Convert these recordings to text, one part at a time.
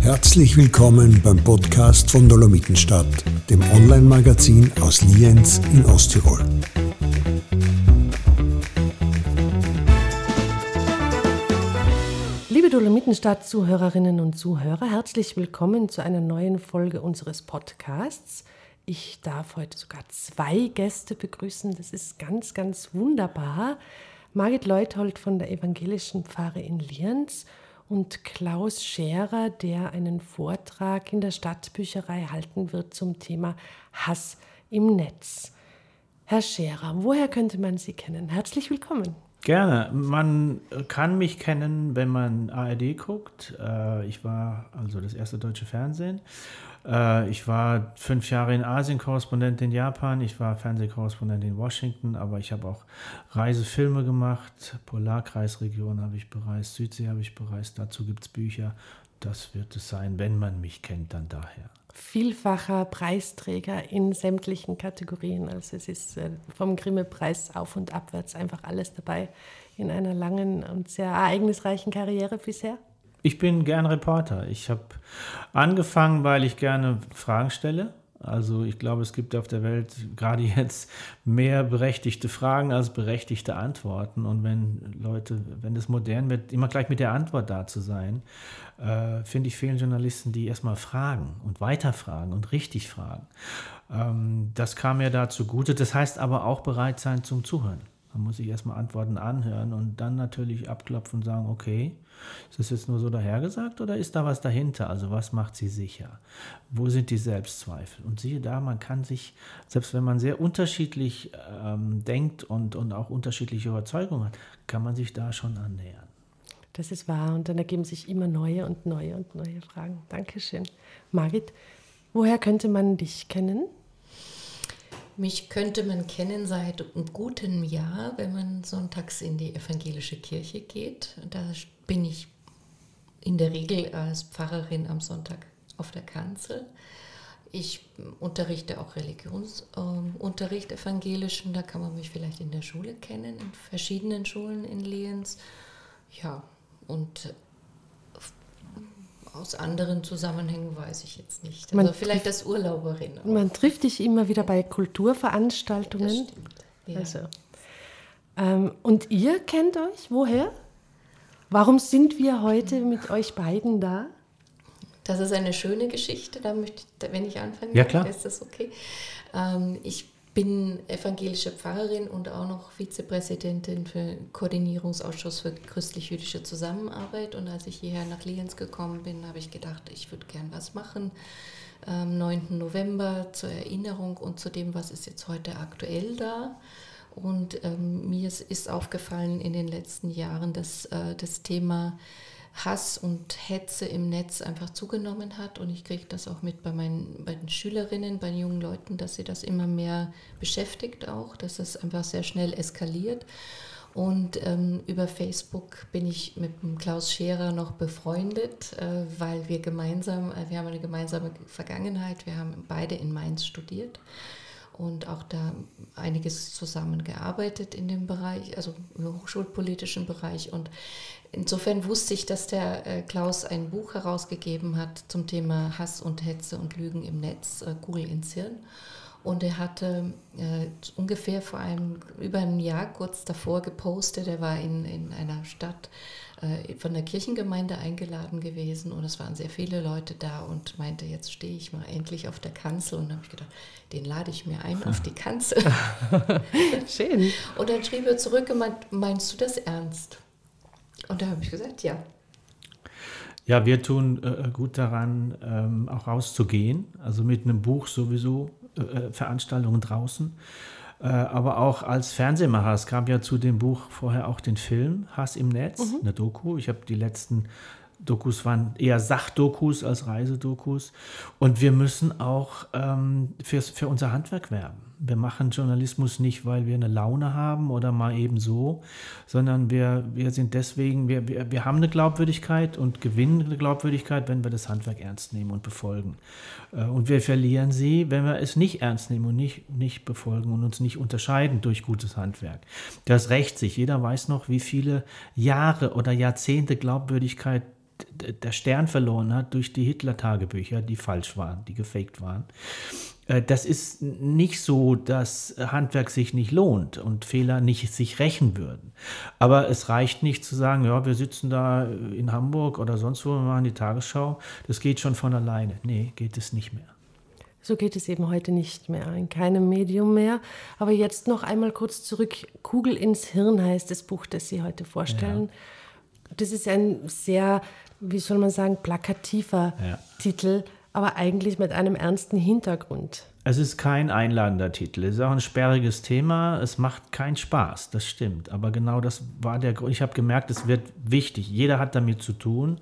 Herzlich willkommen beim Podcast von Dolomitenstadt, dem Online-Magazin aus Lienz in Osttirol. Liebe Dolomitenstadt-Zuhörerinnen und Zuhörer, herzlich willkommen zu einer neuen Folge unseres Podcasts. Ich darf heute sogar zwei Gäste begrüßen. Das ist ganz, ganz wunderbar. Margit Leuthold von der Evangelischen Pfarre in Lienz und Klaus Scherer, der einen Vortrag in der Stadtbücherei halten wird zum Thema Hass im Netz. Herr Scherer, woher könnte man Sie kennen? Herzlich willkommen. Gerne. Man kann mich kennen, wenn man ARD guckt. Äh, ich war also das erste deutsche Fernsehen. Äh, ich war fünf Jahre in Asien Korrespondent in Japan. Ich war Fernsehkorrespondent in Washington, aber ich habe auch Reisefilme gemacht. Polarkreisregion habe ich bereist, Südsee habe ich bereist. Dazu gibt es Bücher. Das wird es sein, wenn man mich kennt, dann daher vielfacher Preisträger in sämtlichen Kategorien. Also es ist äh, vom Grimme-Preis auf und abwärts einfach alles dabei in einer langen und sehr ereignisreichen Karriere bisher. Ich bin gern Reporter. Ich habe angefangen, weil ich gerne Fragen stelle also ich glaube, es gibt auf der Welt gerade jetzt mehr berechtigte Fragen als berechtigte Antworten. Und wenn Leute, wenn es modern wird, immer gleich mit der Antwort da zu sein, äh, finde ich fehlen Journalisten, die erstmal fragen und weiterfragen und richtig fragen. Ähm, das kam mir da zugute. Das heißt aber auch bereit sein zum Zuhören. Man muss sich erstmal Antworten anhören und dann natürlich abklopfen und sagen, okay, ist das jetzt nur so dahergesagt oder ist da was dahinter? Also was macht sie sicher? Wo sind die Selbstzweifel? Und siehe da, man kann sich, selbst wenn man sehr unterschiedlich ähm, denkt und, und auch unterschiedliche Überzeugungen hat, kann man sich da schon annähern. Das ist wahr und dann ergeben sich immer neue und neue und neue Fragen. Dankeschön. Margit, woher könnte man dich kennen? Mich könnte man kennen seit einem guten Jahr, wenn man sonntags in die evangelische Kirche geht. Da bin ich in der Regel als Pfarrerin am Sonntag auf der Kanzel. Ich unterrichte auch Religionsunterricht, äh, evangelischen. Da kann man mich vielleicht in der Schule kennen, in verschiedenen Schulen in Lienz. Ja, und aus anderen Zusammenhängen weiß ich jetzt nicht. Also man vielleicht als Urlauberin. Auch. Man trifft dich immer wieder bei Kulturveranstaltungen. Das stimmt. Ja. Also, ähm, und ihr kennt euch woher? Warum sind wir heute mit euch beiden da? Das ist eine schöne Geschichte, da möchte ich, wenn ich anfange, ja, klar. ist das okay. Ähm, ich bin evangelische Pfarrerin und auch noch Vizepräsidentin für den Koordinierungsausschuss für christlich-jüdische Zusammenarbeit. Und als ich hierher nach Lienz gekommen bin, habe ich gedacht, ich würde gern was machen. Am 9. November zur Erinnerung und zu dem, was ist jetzt heute aktuell da. Und ähm, mir ist aufgefallen in den letzten Jahren, dass äh, das Thema Hass und Hetze im Netz einfach zugenommen hat. Und ich kriege das auch mit bei, meinen, bei den Schülerinnen, bei den jungen Leuten, dass sie das immer mehr beschäftigt auch, dass es einfach sehr schnell eskaliert. Und ähm, über Facebook bin ich mit Klaus Scherer noch befreundet, äh, weil wir gemeinsam, äh, wir haben eine gemeinsame Vergangenheit, wir haben beide in Mainz studiert und auch da einiges zusammengearbeitet in dem Bereich, also im hochschulpolitischen Bereich. Und insofern wusste ich, dass der äh, Klaus ein Buch herausgegeben hat zum Thema Hass und Hetze und Lügen im Netz, äh, Google ins Hirn. Und er hatte äh, ungefähr vor einem, über einem Jahr kurz davor gepostet, er war in, in einer Stadt äh, von der Kirchengemeinde eingeladen gewesen und es waren sehr viele Leute da und meinte, jetzt stehe ich mal endlich auf der Kanzel. Und da habe ich gedacht, den lade ich mir ein auf die Kanzel. Schön. Und dann schrieb er zurück und meint, meinst du das ernst? Und da habe ich gesagt, ja. Ja, wir tun äh, gut daran, ähm, auch rauszugehen. Also mit einem Buch sowieso äh, äh Veranstaltungen draußen. Äh, aber auch als Fernsehmacher. Es gab ja zu dem Buch vorher auch den Film Hass im Netz, mhm. eine Doku. Ich habe die letzten Dokus waren eher Sachdokus als Reisedokus. Und wir müssen auch ähm, für unser Handwerk werben. Wir machen Journalismus nicht, weil wir eine Laune haben oder mal eben so, sondern wir, wir sind deswegen, wir, wir, wir haben eine Glaubwürdigkeit und gewinnen eine Glaubwürdigkeit, wenn wir das Handwerk ernst nehmen und befolgen. Äh, und wir verlieren sie, wenn wir es nicht ernst nehmen und nicht, nicht befolgen und uns nicht unterscheiden durch gutes Handwerk. Das rächt sich. Jeder weiß noch, wie viele Jahre oder Jahrzehnte Glaubwürdigkeit der Stern verloren hat durch die Hitler-Tagebücher, die falsch waren, die gefaked waren. Äh, das ist nicht so, dass Handwerk sich nicht lohnt und Fehler nicht sich rächen würden. Aber es reicht nicht zu sagen, ja, wir sitzen da in Hamburg oder sonst wo, wir machen die Tagesschau. Das geht schon von alleine. Nee, geht es nicht mehr. So geht es eben heute nicht mehr, in keinem Medium mehr. Aber jetzt noch einmal kurz zurück. Kugel ins Hirn heißt das Buch, das Sie heute vorstellen. Ja. Das ist ein sehr, wie soll man sagen, plakativer ja. Titel aber eigentlich mit einem ernsten Hintergrund. Es ist kein einladender Titel. Es ist auch ein sperriges Thema. Es macht keinen Spaß, das stimmt. Aber genau das war der Grund. Ich habe gemerkt, es wird wichtig. Jeder hat damit zu tun.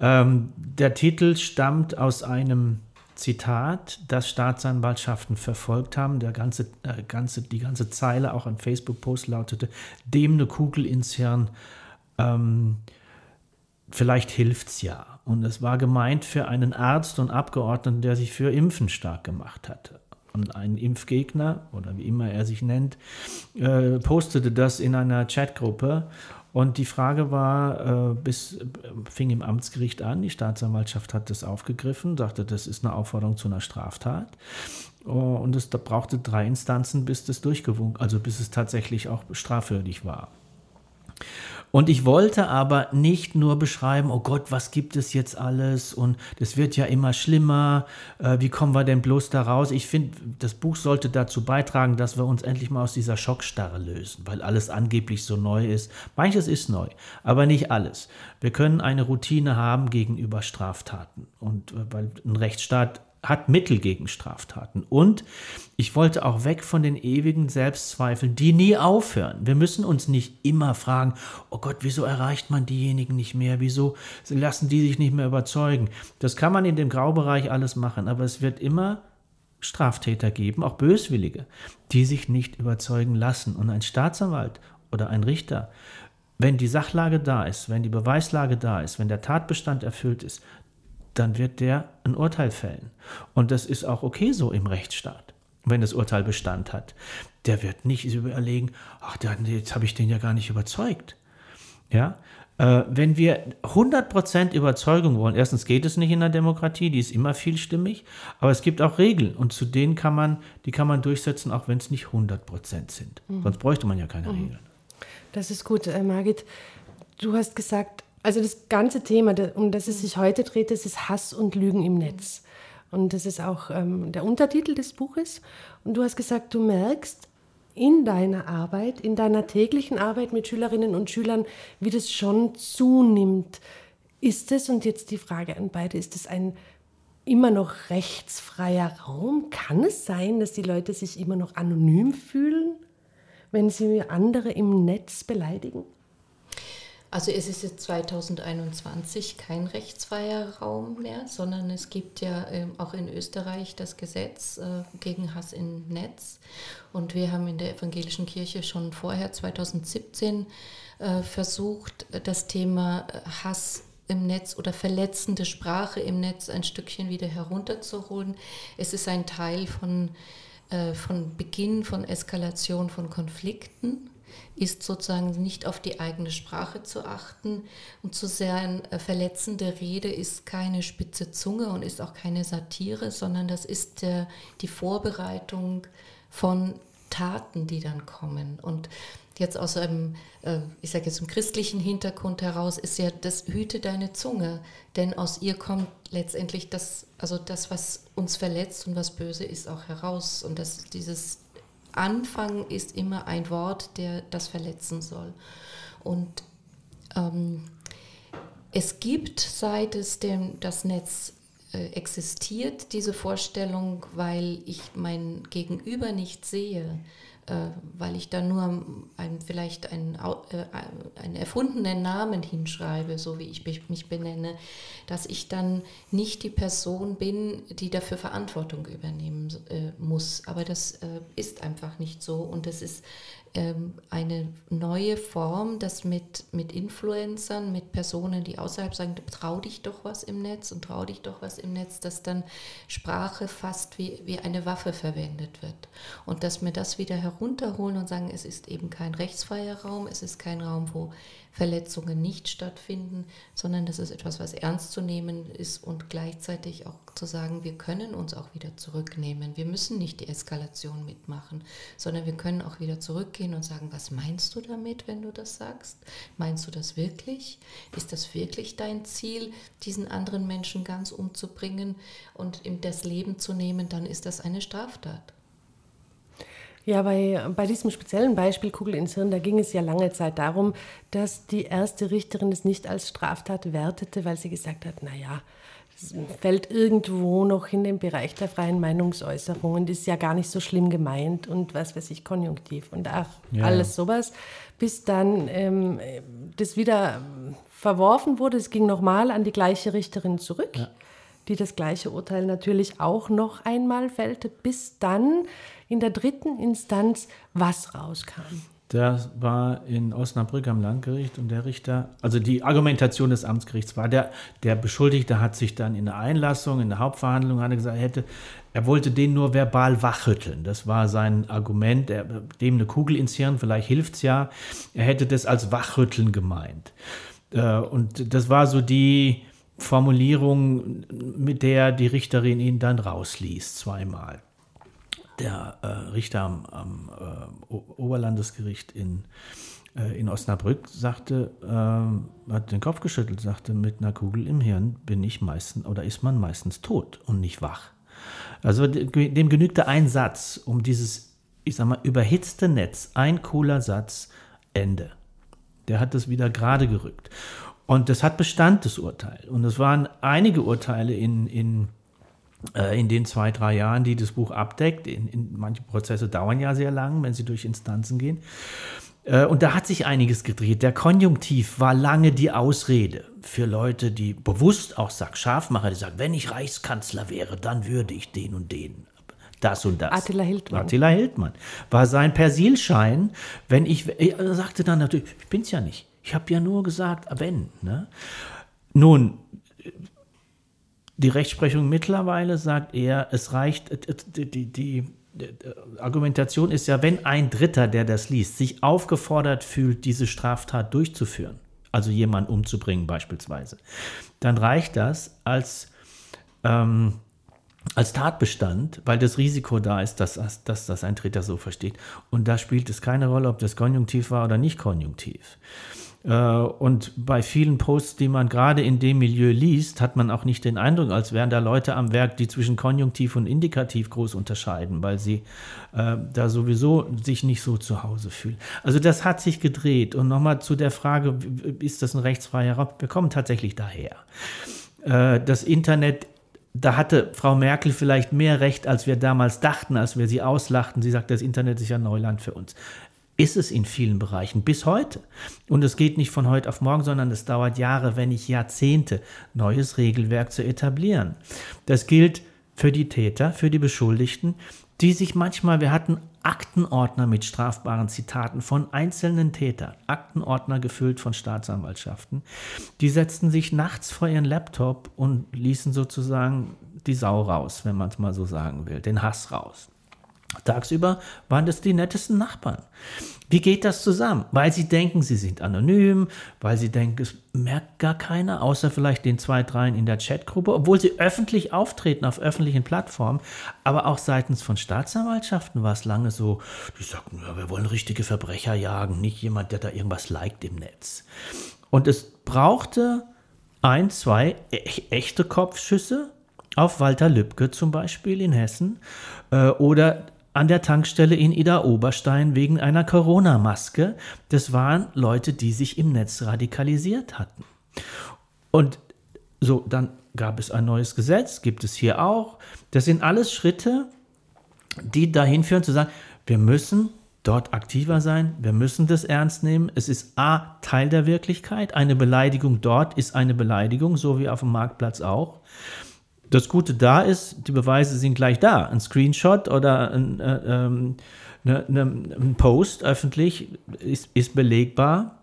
Ähm, der Titel stammt aus einem Zitat, das Staatsanwaltschaften verfolgt haben. Der ganze, äh, ganze, die ganze Zeile auch ein Facebook-Post lautete: Dem eine Kugel ins Hirn. Ähm, vielleicht hilft's ja. Und es war gemeint für einen Arzt und Abgeordneten, der sich für Impfen stark gemacht hatte. Und ein Impfgegner, oder wie immer er sich nennt, äh, postete das in einer Chatgruppe. Und die Frage war, äh, bis, äh, fing im Amtsgericht an, die Staatsanwaltschaft hat das aufgegriffen, sagte, das ist eine Aufforderung zu einer Straftat. Oh, und es da brauchte drei Instanzen, bis das durchgewunken, also bis es tatsächlich auch strafwürdig war. Und ich wollte aber nicht nur beschreiben, oh Gott, was gibt es jetzt alles und das wird ja immer schlimmer, äh, wie kommen wir denn bloß da raus? Ich finde, das Buch sollte dazu beitragen, dass wir uns endlich mal aus dieser Schockstarre lösen, weil alles angeblich so neu ist. Manches ist neu, aber nicht alles. Wir können eine Routine haben gegenüber Straftaten und äh, weil ein Rechtsstaat hat Mittel gegen Straftaten. Und ich wollte auch weg von den ewigen Selbstzweifeln, die nie aufhören. Wir müssen uns nicht immer fragen, oh Gott, wieso erreicht man diejenigen nicht mehr? Wieso lassen die sich nicht mehr überzeugen? Das kann man in dem Graubereich alles machen, aber es wird immer Straftäter geben, auch Böswillige, die sich nicht überzeugen lassen. Und ein Staatsanwalt oder ein Richter, wenn die Sachlage da ist, wenn die Beweislage da ist, wenn der Tatbestand erfüllt ist, dann wird der ein Urteil fällen. Und das ist auch okay so im Rechtsstaat, wenn das Urteil Bestand hat. Der wird nicht überlegen, ach, jetzt habe ich den ja gar nicht überzeugt. Ja, äh, wenn wir 100% Überzeugung wollen, erstens geht es nicht in der Demokratie, die ist immer vielstimmig, aber es gibt auch Regeln und zu denen kann man, die kann man durchsetzen, auch wenn es nicht 100% sind. Mhm. Sonst bräuchte man ja keine mhm. Regeln. Das ist gut, äh, Margit. Du hast gesagt, also das ganze Thema, um das es sich heute dreht, das ist Hass und Lügen im Netz. Und das ist auch ähm, der Untertitel des Buches. Und du hast gesagt, du merkst in deiner Arbeit, in deiner täglichen Arbeit mit Schülerinnen und Schülern, wie das schon zunimmt. Ist es, und jetzt die Frage an beide, ist es ein immer noch rechtsfreier Raum? Kann es sein, dass die Leute sich immer noch anonym fühlen, wenn sie andere im Netz beleidigen? Also es ist jetzt 2021 kein rechtsfreier Raum mehr, sondern es gibt ja ähm, auch in Österreich das Gesetz äh, gegen Hass im Netz. Und wir haben in der evangelischen Kirche schon vorher, 2017, äh, versucht, das Thema äh, Hass im Netz oder verletzende Sprache im Netz ein Stückchen wieder herunterzuholen. Es ist ein Teil von, von Beginn von Eskalation von Konflikten ist sozusagen nicht auf die eigene Sprache zu achten und zu sehr äh, verletzende Rede ist keine spitze Zunge und ist auch keine Satire, sondern das ist der, die Vorbereitung von Taten, die dann kommen. Und jetzt aus einem, äh, ich sage jetzt im christlichen Hintergrund heraus, ist ja das Hüte deine Zunge, denn aus ihr kommt letztendlich das, also das, was uns verletzt und was böse ist, auch heraus. Und das, dieses Anfang ist immer ein Wort, der das verletzen soll. Und ähm, es gibt, seit es dem, das Netz äh, existiert, diese Vorstellung, weil ich mein Gegenüber nicht sehe, weil ich da nur ein, vielleicht einen, äh, einen erfundenen Namen hinschreibe, so wie ich mich benenne, dass ich dann nicht die Person bin, die dafür Verantwortung übernehmen äh, muss. Aber das äh, ist einfach nicht so und es ist ähm, eine neue Form, dass mit, mit Influencern, mit Personen, die außerhalb sagen, trau dich doch was im Netz und trau dich doch was im Netz, dass dann Sprache fast wie, wie eine Waffe verwendet wird. Und dass wir das wieder herunterholen und sagen, es ist eben kein rechtsfreier Raum, es ist kein Raum, wo Verletzungen nicht stattfinden, sondern das ist etwas, was ernst zu nehmen ist und gleichzeitig auch zu sagen, wir können uns auch wieder zurücknehmen. Wir müssen nicht die Eskalation mitmachen, sondern wir können auch wieder zurückgehen und sagen, was meinst du damit, wenn du das sagst? Meinst du das wirklich? Ist das wirklich dein Ziel, diesen anderen Menschen ganz umzubringen und in das Leben zu nehmen? Dann ist das eine Straftat. Ja, bei, bei diesem speziellen Beispiel Kugel ins Hirn, da ging es ja lange Zeit darum, dass die erste Richterin es nicht als Straftat wertete, weil sie gesagt hat, naja, es fällt irgendwo noch in den Bereich der freien Meinungsäußerung und ist ja gar nicht so schlimm gemeint und was weiß ich, konjunktiv und ach, ja, alles sowas, bis dann ähm, das wieder verworfen wurde. Es ging nochmal an die gleiche Richterin zurück, ja. die das gleiche Urteil natürlich auch noch einmal fällte, bis dann in der dritten Instanz was rauskam. Das war in Osnabrück am Landgericht und der Richter, also die Argumentation des Amtsgerichts war, der, der Beschuldigte hat sich dann in der Einlassung, in der Hauptverhandlung, hat er gesagt, er, hätte, er wollte den nur verbal wachrütteln. Das war sein Argument, er, dem eine Kugel ins Hirn, vielleicht hilft es ja. Er hätte das als Wachrütteln gemeint. Äh, und das war so die Formulierung, mit der die Richterin ihn dann rausließ, zweimal der äh, Richter am, am äh, Oberlandesgericht in, äh, in Osnabrück sagte, äh, hat den Kopf geschüttelt, sagte, mit einer Kugel im Hirn bin ich meistens oder ist man meistens tot und nicht wach. Also dem genügte ein Satz, um dieses, ich sag mal, überhitzte Netz, ein cooler Satz, Ende. Der hat das wieder gerade gerückt. Und das hat Bestand, das Urteil. Und es waren einige Urteile in, in in den zwei, drei Jahren, die das Buch abdeckt. In, in, manche Prozesse dauern ja sehr lang, wenn sie durch Instanzen gehen. Äh, und da hat sich einiges gedreht. Der Konjunktiv war lange die Ausrede für Leute, die bewusst auch scharf machen, die sagen, wenn ich Reichskanzler wäre, dann würde ich den und den das und das. Attila Hildmann. Attila Hildmann. War sein Persilschein, wenn ich, er sagte dann natürlich, ich bin es ja nicht. Ich habe ja nur gesagt, wenn. Ne? Nun, die Rechtsprechung mittlerweile sagt eher, es reicht, äh, die, die, die, Argumentation ist ja, wenn ein Dritter, der das liest, sich aufgefordert fühlt, diese Straftat durchzuführen, also jemanden umzubringen beispielsweise, dann reicht das als, ähm, als Tatbestand, weil das Risiko da ist, dass, dass das ein Dritter so versteht. Und da spielt es keine Rolle, ob das konjunktiv war oder nicht konjunktiv. Äh, und bei vielen Posts, die man gerade in dem Milieu liest, hat man auch nicht den Eindruck, als wären da Leute am Werk, die zwischen Konjunktiv und Indikativ groß unterscheiden, weil sie äh, da sowieso sich nicht so zu Hause fühlen. Also das hat sich gedreht. Und nochmal zu der Frage, ist das ein rechtsfreier Raum? Wir kommen tatsächlich daher. Äh, das Internet da hatte Frau Merkel vielleicht mehr Recht, als wir damals dachten, als wir sie auslachten. Sie sagte, das Internet ist ja Neuland für uns ist es in vielen Bereichen bis heute. Und es geht nicht von heute auf morgen, sondern es dauert Jahre, wenn nicht Jahrzehnte, neues Regelwerk zu etablieren. Das gilt für die Täter, für die Beschuldigten, die sich manchmal, wir hatten Aktenordner mit strafbaren Zitaten von einzelnen Tätern, Aktenordner gefüllt von Staatsanwaltschaften, die setzten sich nachts vor ihren Laptop und ließen sozusagen die Sau raus, wenn man es mal so sagen will, den Hass raus. Tagsüber waren das die nettesten Nachbarn. Wie geht das zusammen? Weil sie denken, sie sind anonym, weil sie denken, es merkt gar keiner, außer vielleicht den zwei, dreien in der Chatgruppe, obwohl sie öffentlich auftreten auf öffentlichen Plattformen. Aber auch seitens von Staatsanwaltschaften war es lange so, die sagten, ja, wir wollen richtige Verbrecher jagen, nicht jemand, der da irgendwas liked im Netz. Und es brauchte ein, zwei e echte Kopfschüsse auf Walter Lübcke zum Beispiel in Hessen äh, oder an der Tankstelle in Ida Oberstein wegen einer Corona-Maske. Das waren Leute, die sich im Netz radikalisiert hatten. Und so, dann gab es ein neues Gesetz, gibt es hier auch. Das sind alles Schritte, die dahin führen zu sagen, wir müssen dort aktiver sein. Wir müssen das ernst nehmen. Es ist A, Teil der Wirklichkeit. Eine Beleidigung dort ist eine Beleidigung, so wie auf dem Marktplatz auch. Das Gute da ist, die Beweise sind gleich da. Ein Screenshot oder ein, äh, ähm, ne, ne, ein Post öffentlich ist, ist belegbar.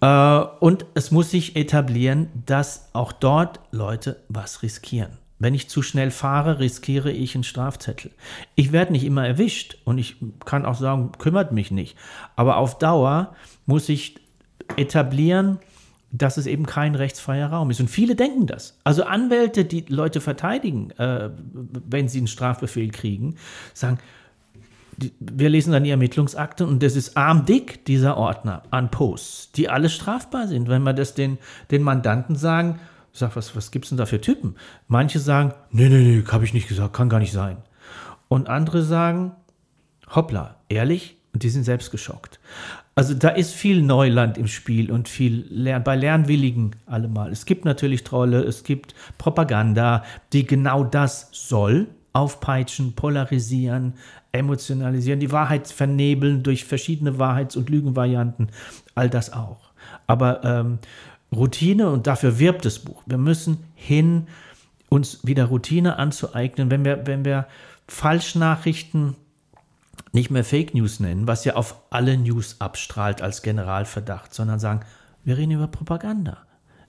Äh, und es muss sich etablieren, dass auch dort Leute was riskieren. Wenn ich zu schnell fahre, riskiere ich einen Strafzettel. Ich werde nicht immer erwischt und ich kann auch sagen, kümmert mich nicht. Aber auf Dauer muss ich etablieren, dass es eben kein rechtsfreier Raum ist. Und viele denken das. Also Anwälte, die Leute verteidigen, äh, wenn sie einen Strafbefehl kriegen, sagen, die, wir lesen dann die Ermittlungsakte und das ist armdick, dieser Ordner an Posts, die alle strafbar sind. Wenn wir das den, den Mandanten sagen, sage, was, was gibt es denn da für Typen? Manche sagen, nee, nee, nee, habe ich nicht gesagt, kann gar nicht sein. Und andere sagen, hoppla, ehrlich? Und die sind selbst geschockt. Also da ist viel Neuland im Spiel und viel Lern bei Lernwilligen allemal. Es gibt natürlich Trolle, es gibt Propaganda, die genau das soll, aufpeitschen, polarisieren, emotionalisieren, die Wahrheit vernebeln durch verschiedene Wahrheits- und Lügenvarianten, all das auch. Aber ähm, Routine und dafür wirbt das Buch. Wir müssen hin, uns wieder Routine anzueignen, wenn wir, wenn wir Falschnachrichten nicht mehr Fake News nennen, was ja auf alle News abstrahlt als Generalverdacht, sondern sagen, wir reden über Propaganda.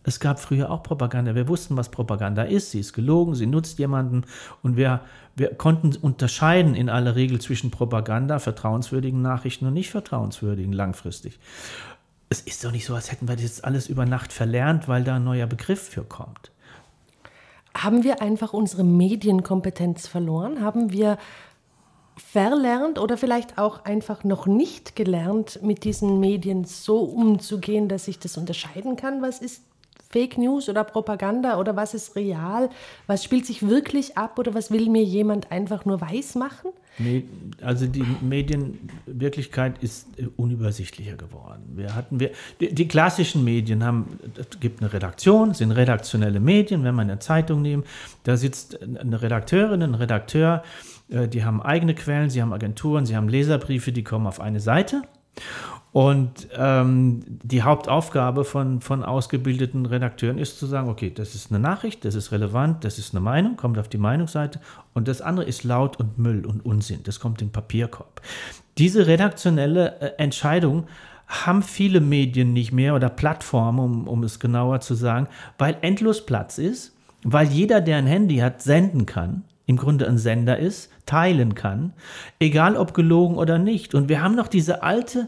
Es gab früher auch Propaganda. Wir wussten, was Propaganda ist. Sie ist gelogen, sie nutzt jemanden. Und wir, wir konnten unterscheiden in aller Regel zwischen Propaganda, vertrauenswürdigen Nachrichten und nicht vertrauenswürdigen langfristig es ist doch nicht so, als hätten wir das jetzt alles über Nacht verlernt, weil da ein neuer Begriff für kommt. Haben wir einfach unsere Medienkompetenz verloren? Haben wir verlernt oder vielleicht auch einfach noch nicht gelernt, mit diesen Medien so umzugehen, dass ich das unterscheiden kann? Was ist Fake News oder Propaganda oder was ist real? Was spielt sich wirklich ab oder was will mir jemand einfach nur weiß machen? Also die Medienwirklichkeit ist äh, unübersichtlicher geworden. Wir hatten wir die, die klassischen Medien haben es gibt eine Redaktion, sind redaktionelle Medien, wenn wir eine Zeitung nehmen, da sitzt eine Redakteurin, ein Redakteur, äh, die haben eigene Quellen, sie haben Agenturen, sie haben Leserbriefe, die kommen auf eine Seite. Und ähm, die Hauptaufgabe von, von ausgebildeten Redakteuren ist zu sagen, okay, das ist eine Nachricht, das ist relevant, das ist eine Meinung, kommt auf die Meinungsseite. Und das andere ist laut und Müll und Unsinn, das kommt in den Papierkorb. Diese redaktionelle äh, Entscheidung haben viele Medien nicht mehr oder Plattformen, um, um es genauer zu sagen, weil endlos Platz ist, weil jeder, der ein Handy hat, senden kann, im Grunde ein Sender ist, teilen kann, egal ob gelogen oder nicht. Und wir haben noch diese alte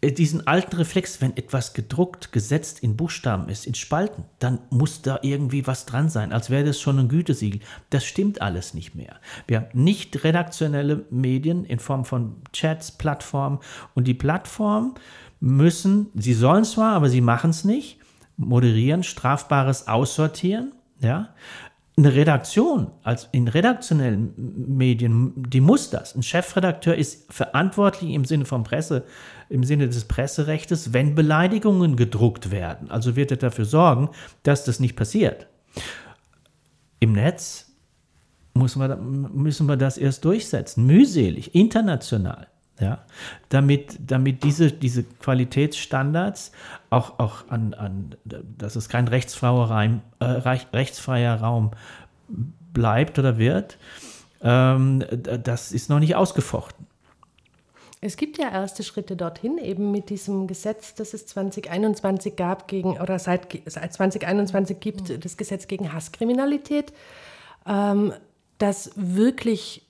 äh, diesen alten Reflex, wenn etwas gedruckt, gesetzt in Buchstaben ist, in Spalten, dann muss da irgendwie was dran sein, als wäre das schon ein Gütesiegel. Das stimmt alles nicht mehr. Wir haben nicht redaktionelle Medien in Form von Chats, Plattformen und die Plattformen müssen, sie sollen zwar, aber sie machen es nicht, moderieren, strafbares aussortieren, ja, eine Redaktion, als in redaktionellen Medien, die muss das. Ein Chefredakteur ist verantwortlich im Sinne von Presse, im Sinne des Presserechtes, wenn Beleidigungen gedruckt werden. Also wird er dafür sorgen, dass das nicht passiert. Im Netz müssen wir, müssen wir das erst durchsetzen, mühselig, international. Ja, damit, damit diese, diese Qualitätsstandards auch, auch an, an, dass es kein rechtsfreier, äh, rechtsfreier Raum bleibt oder wird, ähm, das ist noch nicht ausgefochten. Es gibt ja erste Schritte dorthin, eben mit diesem Gesetz, das es 2021 gab, gegen, oder seit, seit 2021 gibt, mhm. das Gesetz gegen Hasskriminalität, ähm, das wirklich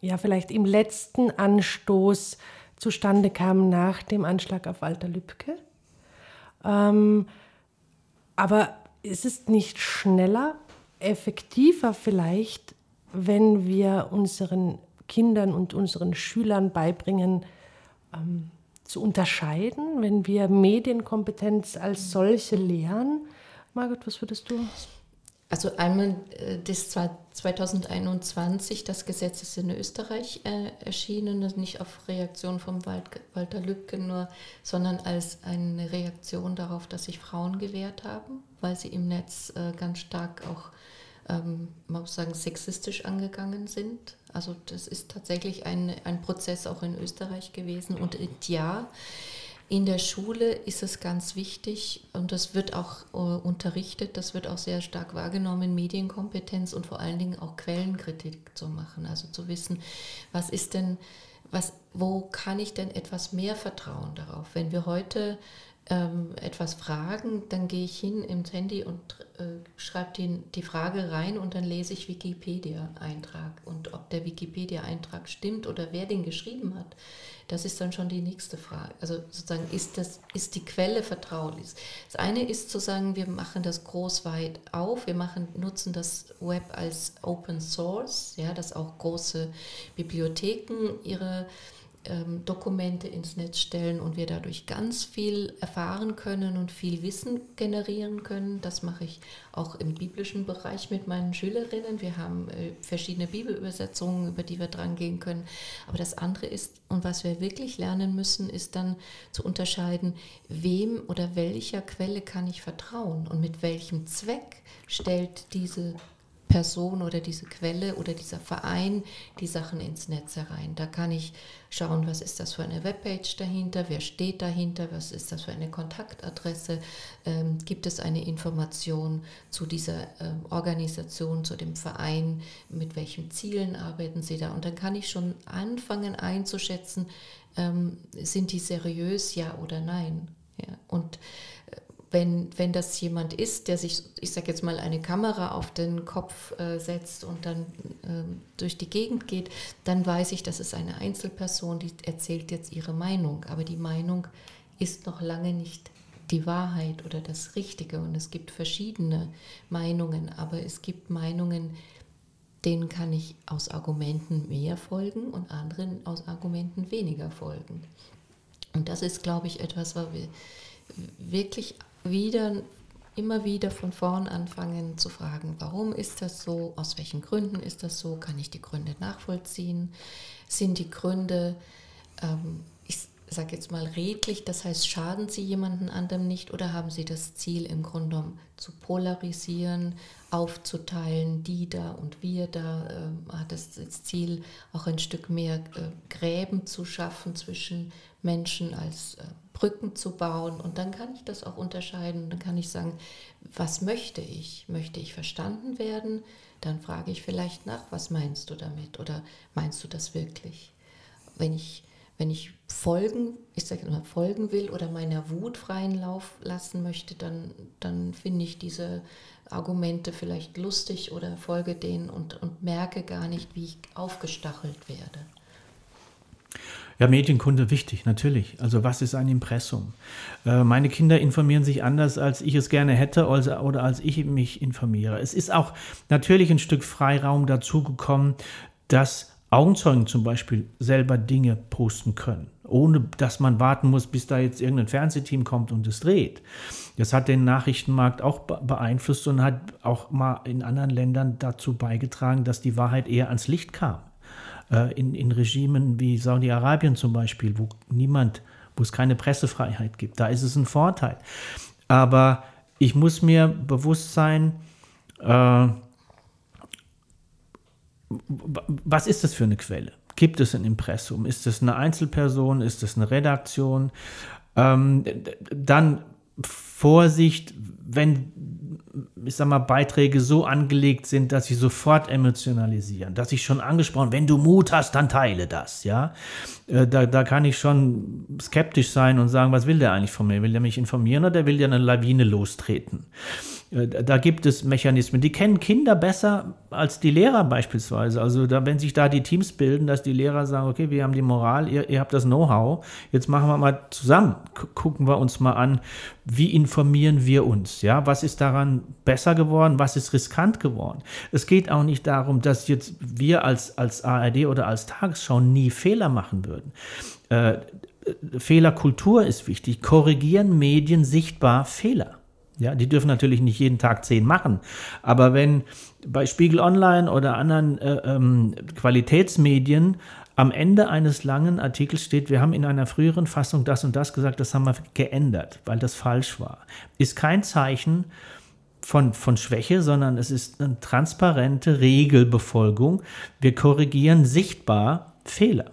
ja vielleicht im letzten Anstoß zustande kam nach dem Anschlag auf Walter Lübcke. Ähm, aber ist es nicht schneller, effektiver vielleicht, wenn wir unseren Kindern und unseren Schülern beibringen, ähm, zu unterscheiden, wenn wir Medienkompetenz als solche lehren? Margot, was würdest du? Also einmal äh, das 2021, das Gesetz ist in Österreich äh, erschienen, nicht auf Reaktion von Walter Lübcke nur, sondern als eine Reaktion darauf, dass sich Frauen gewehrt haben, weil sie im Netz äh, ganz stark auch ähm, man muss sagen, sexistisch angegangen sind. Also das ist tatsächlich ein, ein Prozess auch in Österreich gewesen. Und ja, in der Schule ist es ganz wichtig und das wird auch äh, unterrichtet, das wird auch sehr stark wahrgenommen, Medienkompetenz und vor allen Dingen auch Quellenkritik zu machen. Also zu wissen, was ist denn, was, wo kann ich denn etwas mehr vertrauen darauf? Wenn wir heute ähm, etwas fragen, dann gehe ich hin ins Handy und äh, schreibe die, die Frage rein und dann lese ich Wikipedia-Eintrag. Und ob der Wikipedia-Eintrag stimmt oder wer den geschrieben hat, das ist dann schon die nächste Frage. Also sozusagen, ist, das, ist die Quelle vertraulich? Das eine ist zu sagen, wir machen das groß weit auf, wir machen, nutzen das Web als Open Source, ja, dass auch große Bibliotheken ihre ähm, Dokumente ins Netz stellen und wir dadurch ganz viel erfahren können und viel Wissen generieren können. Das mache ich auch im biblischen Bereich mit meinen Schülerinnen. Wir haben äh, verschiedene Bibelübersetzungen, über die wir dran gehen können. Aber das andere ist, und was wir wirklich lernen müssen, ist dann zu unterscheiden, wem oder welcher Quelle kann ich vertrauen und mit welchem Zweck stellt diese Person oder diese Quelle oder dieser Verein die Sachen ins Netz herein. Da kann ich schauen, was ist das für eine Webpage dahinter, wer steht dahinter, was ist das für eine Kontaktadresse, ähm, gibt es eine Information zu dieser äh, Organisation, zu dem Verein, mit welchen Zielen arbeiten sie da. Und dann kann ich schon anfangen einzuschätzen, ähm, sind die seriös, ja oder nein. Ja. Und wenn, wenn das jemand ist, der sich, ich sage jetzt mal, eine Kamera auf den Kopf äh, setzt und dann äh, durch die Gegend geht, dann weiß ich, das ist eine Einzelperson, die erzählt jetzt ihre Meinung. Aber die Meinung ist noch lange nicht die Wahrheit oder das Richtige. Und es gibt verschiedene Meinungen, aber es gibt Meinungen, denen kann ich aus Argumenten mehr folgen und anderen aus Argumenten weniger folgen. Und das ist, glaube ich, etwas, was wir wirklich wieder, immer wieder von vorn anfangen zu fragen, warum ist das so, aus welchen Gründen ist das so, kann ich die Gründe nachvollziehen, sind die Gründe, ähm, ich sage jetzt mal redlich, das heißt, schaden sie jemanden anderem nicht oder haben sie das Ziel im Grunde genommen zu polarisieren, aufzuteilen, die da und wir da, äh, hat das, das Ziel auch ein Stück mehr äh, Gräben zu schaffen zwischen Menschen als äh, Brücken zu bauen. Und dann kann ich das auch unterscheiden. Dann kann ich sagen, was möchte ich? Möchte ich verstanden werden? Dann frage ich vielleicht nach, was meinst du damit? Oder meinst du das wirklich? Wenn ich, wenn ich folgen, ich sage immer, folgen will oder meiner Wut freien Lauf lassen möchte, dann, dann finde ich diese Argumente vielleicht lustig oder folge denen und, und merke gar nicht, wie ich aufgestachelt werde. Ja, Medienkunde wichtig, natürlich. Also was ist ein Impressum? Äh, meine Kinder informieren sich anders, als ich es gerne hätte oder als ich mich informiere. Es ist auch natürlich ein Stück Freiraum dazugekommen, dass Augenzeugen zum Beispiel selber Dinge posten können, ohne dass man warten muss, bis da jetzt irgendein Fernsehteam kommt und es dreht. Das hat den Nachrichtenmarkt auch beeinflusst und hat auch mal in anderen Ländern dazu beigetragen, dass die Wahrheit eher ans Licht kam äh, in, in Regimen wie Saudi-Arabien zum Beispiel, wo niemand, wo es keine Pressefreiheit gibt. Da ist es ein Vorteil. Aber ich muss mir bewusst sein, äh, was ist das für eine Quelle? Gibt es ein Impressum? Ist es eine Einzelperson? Ist es eine Redaktion? Ähm, dann Vorsicht, wenn ich sag mal, Beiträge so angelegt sind, dass sie sofort emotionalisieren, dass ich schon angesprochen, wenn du Mut hast, dann teile das, ja. Äh, da, da kann ich schon skeptisch sein und sagen, was will der eigentlich von mir? Will der mich informieren oder will der eine Lawine lostreten? Äh, da gibt es Mechanismen, die kennen Kinder besser als die Lehrer beispielsweise. Also da, wenn sich da die Teams bilden, dass die Lehrer sagen, okay, wir haben die Moral, ihr, ihr habt das Know-how, jetzt machen wir mal zusammen, gucken wir uns mal an, wie informieren wir uns, ja, was ist daran besser geworden, was ist riskant geworden. Es geht auch nicht darum, dass jetzt wir als, als ARD oder als Tagesschau nie Fehler machen würden. Äh, Fehlerkultur ist wichtig, korrigieren Medien sichtbar Fehler. Ja, die dürfen natürlich nicht jeden Tag zehn machen. Aber wenn bei Spiegel Online oder anderen äh, ähm, Qualitätsmedien am Ende eines langen Artikels steht, wir haben in einer früheren Fassung das und das gesagt, das haben wir geändert, weil das falsch war, ist kein Zeichen, von, von Schwäche, sondern es ist eine transparente Regelbefolgung. Wir korrigieren sichtbar Fehler.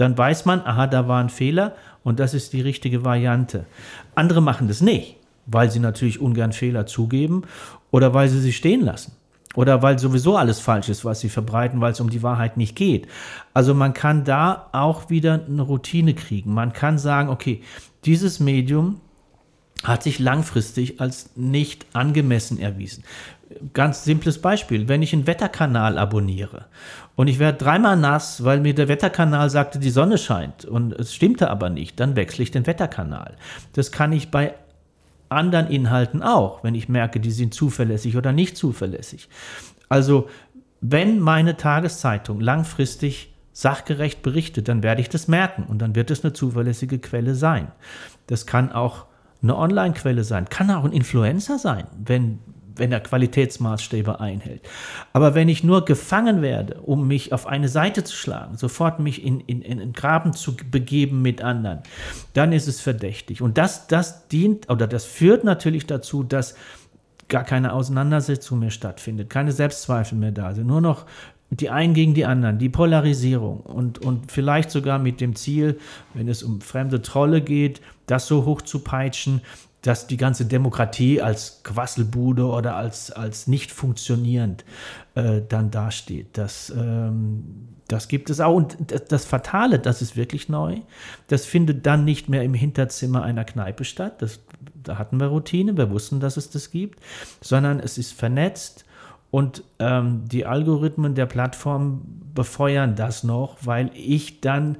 Dann weiß man, aha, da war ein Fehler und das ist die richtige Variante. Andere machen das nicht, weil sie natürlich ungern Fehler zugeben oder weil sie sie stehen lassen. Oder weil sowieso alles falsch ist, was sie verbreiten, weil es um die Wahrheit nicht geht. Also man kann da auch wieder eine Routine kriegen. Man kann sagen, okay, dieses Medium hat sich langfristig als nicht angemessen erwiesen. Ganz simples Beispiel, wenn ich einen Wetterkanal abonniere und ich werde dreimal nass, weil mir der Wetterkanal sagte, die Sonne scheint und es stimmte aber nicht, dann wechsle ich den Wetterkanal. Das kann ich bei anderen Inhalten auch, wenn ich merke, die sind zuverlässig oder nicht zuverlässig. Also wenn meine Tageszeitung langfristig sachgerecht berichtet, dann werde ich das merken und dann wird es eine zuverlässige Quelle sein. Das kann auch eine Online-Quelle sein, kann auch ein Influencer sein, wenn, wenn er Qualitätsmaßstäbe einhält. Aber wenn ich nur gefangen werde, um mich auf eine Seite zu schlagen, sofort mich in, in, in einen Graben zu begeben mit anderen, dann ist es verdächtig. Und das, das dient oder das führt natürlich dazu, dass gar keine Auseinandersetzung mehr stattfindet, keine Selbstzweifel mehr da sind, nur noch die einen gegen die anderen, die Polarisierung und, und vielleicht sogar mit dem Ziel, wenn es um fremde Trolle geht, das so hoch zu peitschen, dass die ganze Demokratie als Quasselbude oder als, als nicht funktionierend äh, dann dasteht. Das, ähm, das gibt es auch. Und das, das, Fatale, das ist wirklich neu, das findet dann nicht mehr im Hinterzimmer einer Kneipe statt. Das, da hatten wir Routine, wir wussten, dass es das gibt, sondern es ist vernetzt und ähm, die Algorithmen der Plattform befeuern das noch, weil ich dann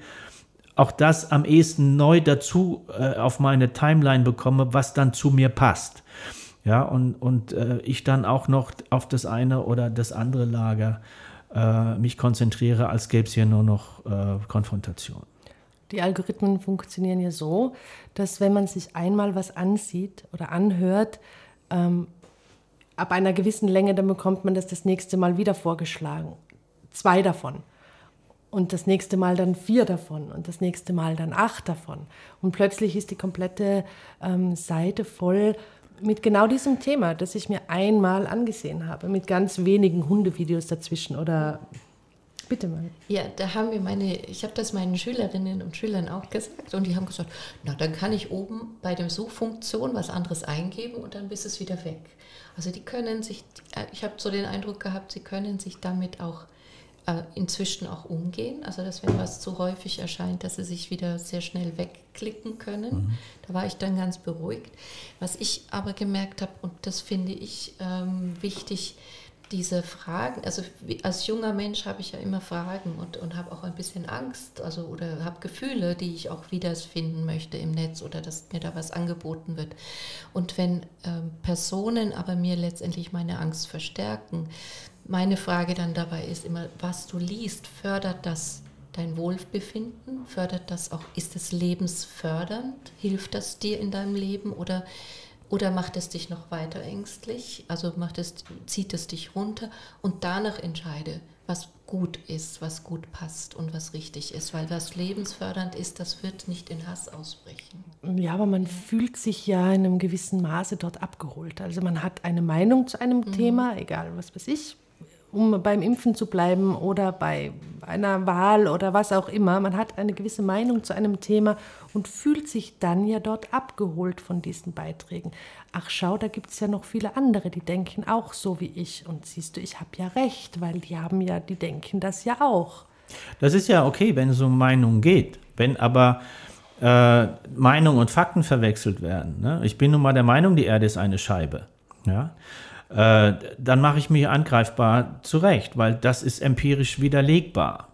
auch das am ehesten neu dazu äh, auf meine Timeline bekomme, was dann zu mir passt. Ja, und, und äh, ich dann auch noch auf das eine oder das andere Lager äh, mich konzentriere, als gäbe es hier nur noch äh, Konfrontation. Die Algorithmen funktionieren ja so, dass wenn man sich einmal was ansieht oder anhört, ähm, ab einer gewissen Länge, dann bekommt man das das nächste Mal wieder vorgeschlagen. Zwei davon. Und das nächste Mal dann vier davon und das nächste Mal dann acht davon. Und plötzlich ist die komplette ähm, Seite voll mit genau diesem Thema, das ich mir einmal angesehen habe, mit ganz wenigen Hundevideos dazwischen oder Bitte mal. Ja, da haben wir meine, ich habe das meinen Schülerinnen und Schülern auch gesagt und die haben gesagt, na dann kann ich oben bei der Suchfunktion was anderes eingeben und dann ist es wieder weg. Also die können sich, äh, ich habe so den Eindruck gehabt, sie können sich damit auch inzwischen auch umgehen. Also dass wenn was zu häufig erscheint, dass sie sich wieder sehr schnell wegklicken können. Mhm. Da war ich dann ganz beruhigt. Was ich aber gemerkt habe, und das finde ich ähm, wichtig, diese Fragen, also als junger Mensch habe ich ja immer Fragen und, und habe auch ein bisschen Angst, also oder habe Gefühle, die ich auch wiederfinden möchte im Netz oder dass mir da was angeboten wird. Und wenn ähm, Personen aber mir letztendlich meine Angst verstärken, meine Frage dann dabei ist immer, was du liest, fördert das dein Wohlbefinden? Fördert das auch, ist es lebensfördernd? Hilft das dir in deinem Leben oder oder macht es dich noch weiter ängstlich? Also macht es, zieht es dich runter und danach entscheide, was gut ist, was gut passt und was richtig ist. Weil was lebensfördernd ist, das wird nicht in Hass ausbrechen. Ja, aber man fühlt sich ja in einem gewissen Maße dort abgeholt. Also man hat eine Meinung zu einem mhm. Thema, egal was weiß ich, um beim Impfen zu bleiben oder bei einer Wahl oder was auch immer. Man hat eine gewisse Meinung zu einem Thema und fühlt sich dann ja dort abgeholt von diesen Beiträgen. Ach schau, da gibt es ja noch viele andere, die denken auch so wie ich. Und siehst du, ich habe ja recht, weil die haben ja, die denken das ja auch. Das ist ja okay, wenn es um Meinung geht. Wenn aber äh, Meinung und Fakten verwechselt werden. Ne? Ich bin nun mal der Meinung, die Erde ist eine Scheibe. Ja? Äh, dann mache ich mich angreifbar zurecht, weil das ist empirisch widerlegbar.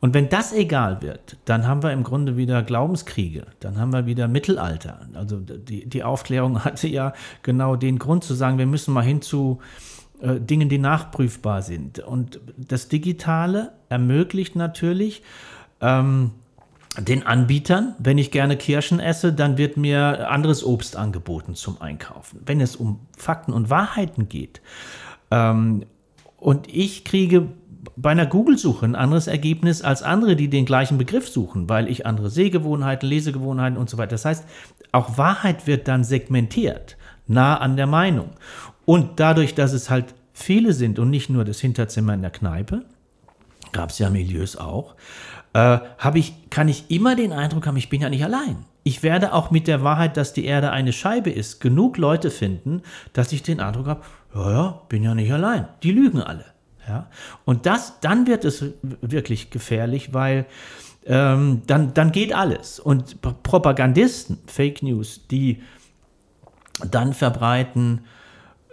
Und wenn das egal wird, dann haben wir im Grunde wieder Glaubenskriege, dann haben wir wieder Mittelalter. Also die, die Aufklärung hatte ja genau den Grund zu sagen, wir müssen mal hin zu äh, Dingen, die nachprüfbar sind. Und das Digitale ermöglicht natürlich, ähm, den Anbietern, wenn ich gerne Kirschen esse, dann wird mir anderes Obst angeboten zum Einkaufen. Wenn es um Fakten und Wahrheiten geht ähm, und ich kriege bei einer Google-Suche ein anderes Ergebnis als andere, die den gleichen Begriff suchen, weil ich andere Sehgewohnheiten, Lesegewohnheiten und so weiter. Das heißt, auch Wahrheit wird dann segmentiert nah an der Meinung. Und dadurch, dass es halt viele sind und nicht nur das Hinterzimmer in der Kneipe, gab es ja Milieus auch, äh, ich, kann ich immer den Eindruck haben, ich bin ja nicht allein. Ich werde auch mit der Wahrheit, dass die Erde eine Scheibe ist, genug Leute finden, dass ich den Eindruck habe, ja, ja, bin ja nicht allein. Die lügen alle. Ja? Und das, dann wird es wirklich gefährlich, weil ähm, dann, dann geht alles. Und Propagandisten, Fake News, die dann verbreiten,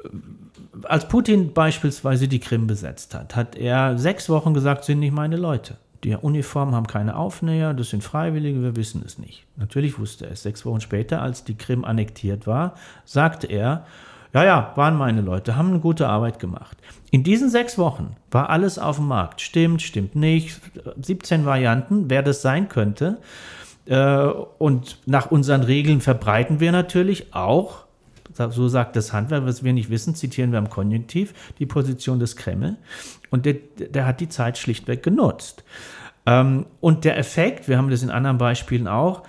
äh, als Putin beispielsweise die Krim besetzt hat, hat er sechs Wochen gesagt, sind nicht meine Leute. Die Uniformen haben keine Aufnäher, das sind Freiwillige, wir wissen es nicht. Natürlich wusste er es. Sechs Wochen später, als die Krim annektiert war, sagte er, ja, ja, waren meine Leute, haben eine gute Arbeit gemacht. In diesen sechs Wochen war alles auf dem Markt. Stimmt, stimmt nicht. 17 Varianten, wer das sein könnte. Äh, und nach unseren Regeln verbreiten wir natürlich auch, so sagt das Handwerk, was wir nicht wissen, zitieren wir im Konjunktiv, die Position des Kreml. Und der, der hat die Zeit schlichtweg genutzt. Ähm, und der Effekt, wir haben das in anderen Beispielen auch,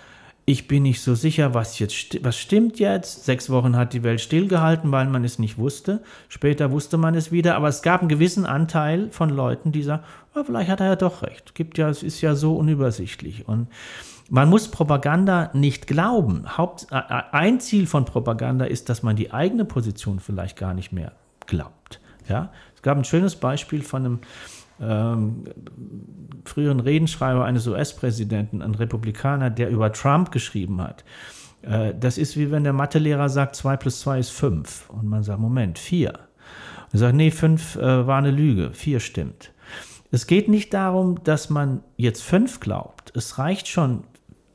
ich bin nicht so sicher, was jetzt was stimmt jetzt. Sechs Wochen hat die Welt stillgehalten, weil man es nicht wusste. Später wusste man es wieder, aber es gab einen gewissen Anteil von Leuten, die sagen, oh, vielleicht hat er ja doch recht. Gibt ja, es ist ja so unübersichtlich. Und man muss Propaganda nicht glauben. Haupt, ein Ziel von Propaganda ist, dass man die eigene Position vielleicht gar nicht mehr glaubt. Ja? Es gab ein schönes Beispiel von einem ähm, früheren Redenschreiber eines US-Präsidenten, ein Republikaner, der über Trump geschrieben hat. Äh, das ist wie wenn der Mathelehrer sagt, 2 plus 2 ist 5. Und man sagt, Moment, 4. Und sagt, nee, 5 äh, war eine Lüge, 4 stimmt. Es geht nicht darum, dass man jetzt 5 glaubt. Es reicht schon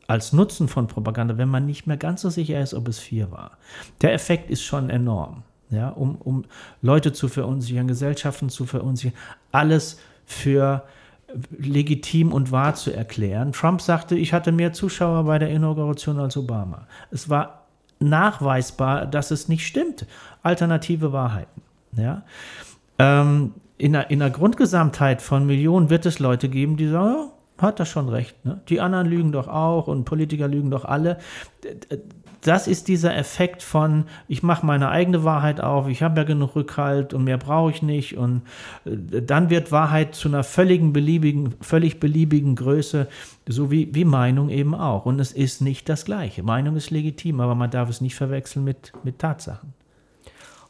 als Nutzen von Propaganda, wenn man nicht mehr ganz so sicher ist, ob es 4 war. Der Effekt ist schon enorm. Ja, um, um Leute zu verunsichern, Gesellschaften zu verunsichern, alles für legitim und wahr zu erklären. Trump sagte, ich hatte mehr Zuschauer bei der Inauguration als Obama. Es war nachweisbar, dass es nicht stimmt. Alternative Wahrheiten. Ja? Ähm, in, der, in der Grundgesamtheit von Millionen wird es Leute geben, die sagen, oh, hat das schon recht. Ne? Die anderen lügen doch auch und Politiker lügen doch alle das ist dieser Effekt von, ich mache meine eigene Wahrheit auf, ich habe ja genug Rückhalt und mehr brauche ich nicht. Und äh, dann wird Wahrheit zu einer völligen beliebigen, völlig beliebigen Größe, so wie, wie Meinung eben auch. Und es ist nicht das Gleiche. Meinung ist legitim, aber man darf es nicht verwechseln mit, mit Tatsachen.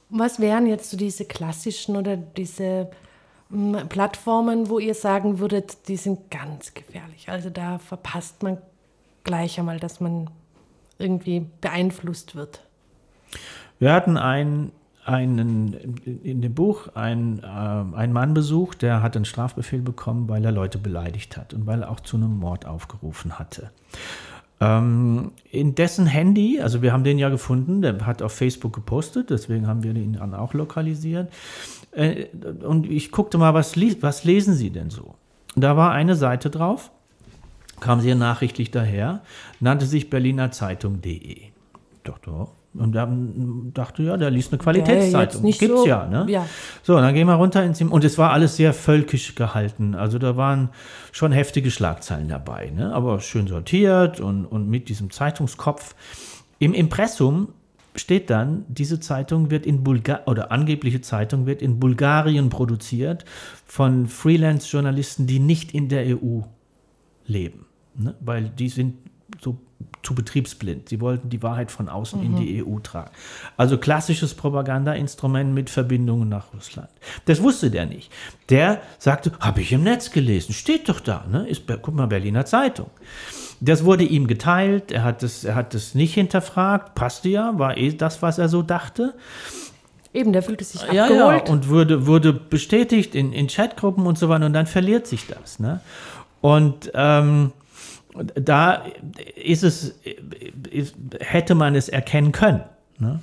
Was wären jetzt so diese klassischen oder diese hm, Plattformen, wo ihr sagen würdet, die sind ganz gefährlich? Also da verpasst man gleich einmal, dass man irgendwie beeinflusst wird. Wir hatten einen, einen in dem Buch einen, äh, einen Mann besucht, der hat einen Strafbefehl bekommen, weil er Leute beleidigt hat und weil er auch zu einem Mord aufgerufen hatte. Ähm, in dessen Handy, also wir haben den ja gefunden, der hat auf Facebook gepostet, deswegen haben wir ihn dann auch lokalisiert. Äh, und ich guckte mal, was, was lesen Sie denn so? Da war eine Seite drauf, kam sehr nachrichtlich daher, nannte sich Berliner Zeitung.de. Doch, doch. Und dann dachte, ja, der liest eine Qualitätszeitung. Ja, Gibt's so, ja, ne? Ja. So, dann gehen wir runter ins und es war alles sehr völkisch gehalten. Also da waren schon heftige Schlagzeilen dabei, ne? Aber schön sortiert und, und mit diesem Zeitungskopf. Im Impressum steht dann, diese Zeitung wird in Bulgarien, oder angebliche Zeitung wird in Bulgarien produziert von Freelance-Journalisten, die nicht in der EU leben ne? weil die sind so zu betriebsblind. Sie wollten die Wahrheit von außen mhm. in die EU tragen. Also klassisches Propagandainstrument mit Verbindungen nach Russland. Das wusste der nicht. Der sagte, habe ich im Netz gelesen, steht doch da, ne? Ist, guck mal, Berliner Zeitung. Das wurde ihm geteilt, er hat es er hat das nicht hinterfragt, passte ja, war eh das, was er so dachte. Eben, der fühlte sich ja, abgeholt. Ja, und wurde, wurde bestätigt in, in Chatgruppen und so weiter und dann verliert sich das. Ne? Und ähm, da ist es, hätte man es erkennen können. Ne?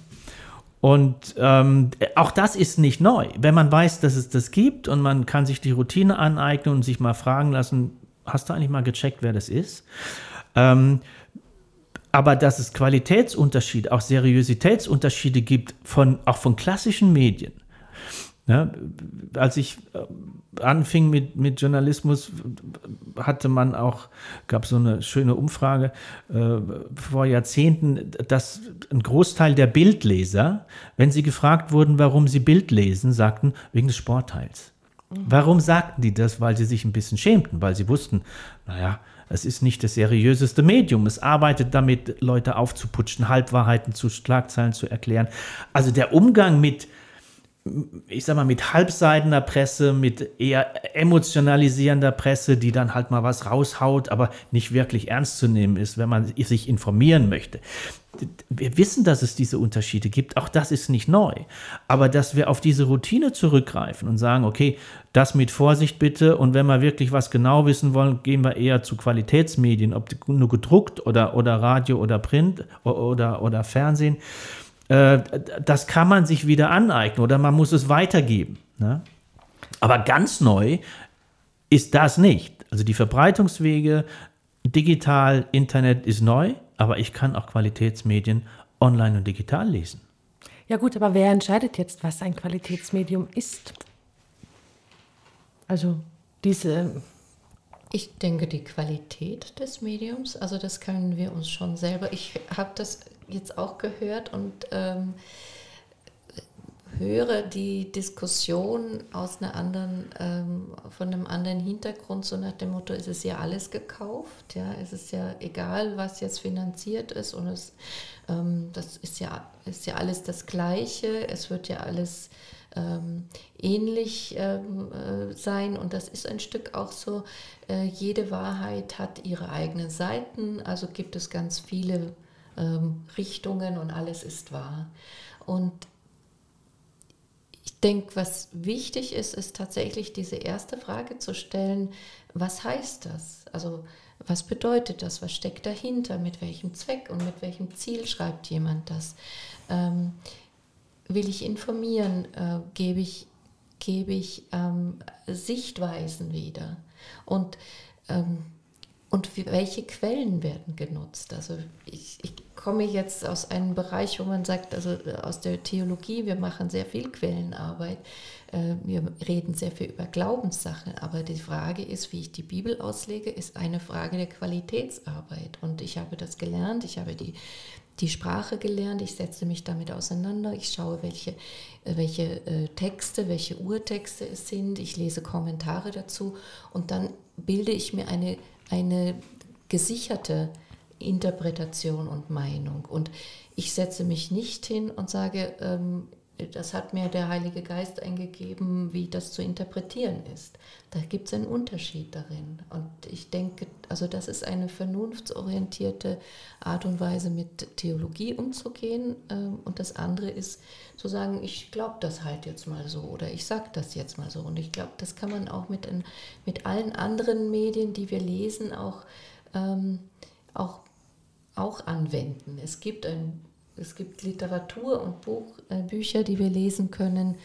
Und ähm, auch das ist nicht neu. Wenn man weiß, dass es das gibt und man kann sich die Routine aneignen und sich mal fragen lassen, hast du eigentlich mal gecheckt, wer das ist? Ähm, aber dass es Qualitätsunterschiede, auch Seriositätsunterschiede gibt, von, auch von klassischen Medien, Ja, als ich äh, anfing mit, mit Journalismus, hatte man auch, gab so eine schöne Umfrage äh, vor Jahrzehnten, dass ein Großteil der Bildleser, wenn sie gefragt wurden, warum sie Bild lesen, sagten, wegen des Sportteils. Mhm. Warum sagten die das? Weil sie sich ein bisschen schämten, weil sie wussten, naja, es ist nicht das seriöseste Medium. Es arbeitet damit, Leute aufzuputschen, Halbwahrheiten zu Schlagzeilen zu erklären. Also der Umgang mit ich sag mal, mit halbseidener Presse, mit eher emotionalisierender Presse, die dann halt mal was raushaut, aber nicht wirklich ernst zu nehmen ist, wenn man sich informieren möchte. Wir wissen, dass es diese Unterschiede gibt, auch das ist nicht neu. Aber dass wir auf diese Routine zurückgreifen und sagen, okay, das mit Vorsicht bitte und wenn wir wirklich was genau wissen wollen, gehen wir eher zu Qualitätsmedien, ob nur gedruckt oder, oder Radio oder Print oder, oder Fernsehen äh, das kann man sich wieder aneignen oder man muss es weitergeben. Ne? Aber ganz neu ist das nicht. Also die Verbreitungswege, digital, Internet ist neu, aber ich kann auch Qualitätsmedien online und digital lesen. Ja gut, aber wer entscheidet jetzt, was ein Qualitätsmedium ist? Also diese ich denke, die Qualität des Mediums, also das können wir uns schon selber. Ich habe das jetzt auch gehört und ähm, höre die Diskussion aus einer anderen, ähm, von einem anderen Hintergrund, so nach dem Motto, ist es ja alles gekauft, ja, es ist ja egal, was jetzt finanziert ist und es, ähm, das ist ja, ist ja alles das Gleiche, es wird ja alles ähm, ähnlich ähm, äh, sein. Und das ist ein Stück auch so, äh, jede Wahrheit hat ihre eigenen Seiten, also gibt es ganz viele ähm, Richtungen und alles ist wahr. Und ich denke, was wichtig ist, ist tatsächlich diese erste Frage zu stellen, was heißt das? Also was bedeutet das? Was steckt dahinter? Mit welchem Zweck und mit welchem Ziel schreibt jemand das? Ähm, will ich informieren? Äh, gebe ich, gebe ich ähm, Sichtweisen wieder? Und, ähm, und welche Quellen werden genutzt? Also ich, ich komme jetzt aus einem Bereich, wo man sagt, also äh, aus der Theologie, wir machen sehr viel Quellenarbeit. Äh, wir reden sehr viel über Glaubenssachen, aber die Frage ist, wie ich die Bibel auslege, ist eine Frage der Qualitätsarbeit. Und ich habe das gelernt, ich habe die die Sprache gelernt, ich setze mich damit auseinander, ich schaue, welche, äh, welche Texte, welche Urtexte es sind, ich lese Kommentare dazu und dann bilde ich mir eine, eine gesicherte Interpretation und Meinung. Und ich setze mich nicht hin und sage, ähm, das hat mir der Heilige Geist eingegeben, wie das zu interpretieren ist. Da gibt es einen Unterschied darin. Und ich denke, also das ist eine vernunftsorientierte Art und Weise, mit Theologie umzugehen. Ähm, und das andere ist zu sagen, ich glaube das halt jetzt mal so oder ich sage das jetzt mal so. Und ich glaube, das kann man auch mit, mit allen anderen Medien, die wir lesen, auch, ähm, auch, auch anwenden. Es gibt ein es gibt Literatur und Buch, äh, Bücher, die wir lesen können,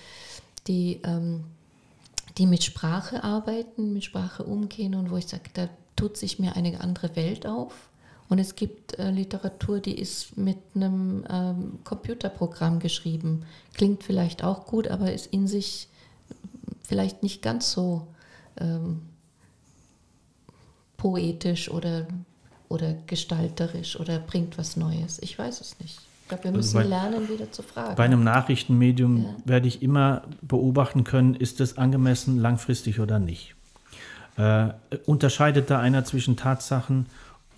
die, ähm, die mit Sprache arbeiten, mit Sprache umgehen und wo ich sage, da tut sich mir eine andere Welt auf. Und es gibt äh, Literatur, die ist mit einem ähm, Computerprogramm geschrieben. Klingt vielleicht auch gut, aber ist in sich vielleicht nicht ganz so ähm, poetisch oder, oder gestalterisch oder bringt was Neues. Ich weiß es nicht glaube, wir also müssen also bei, lernen, wieder zu fragen. Bei einem Nachrichtenmedium ja. werde ich immer beobachten können, ist es angemessen langfristig oder nicht. Äh, unterscheidet da einer zwischen Tatsachen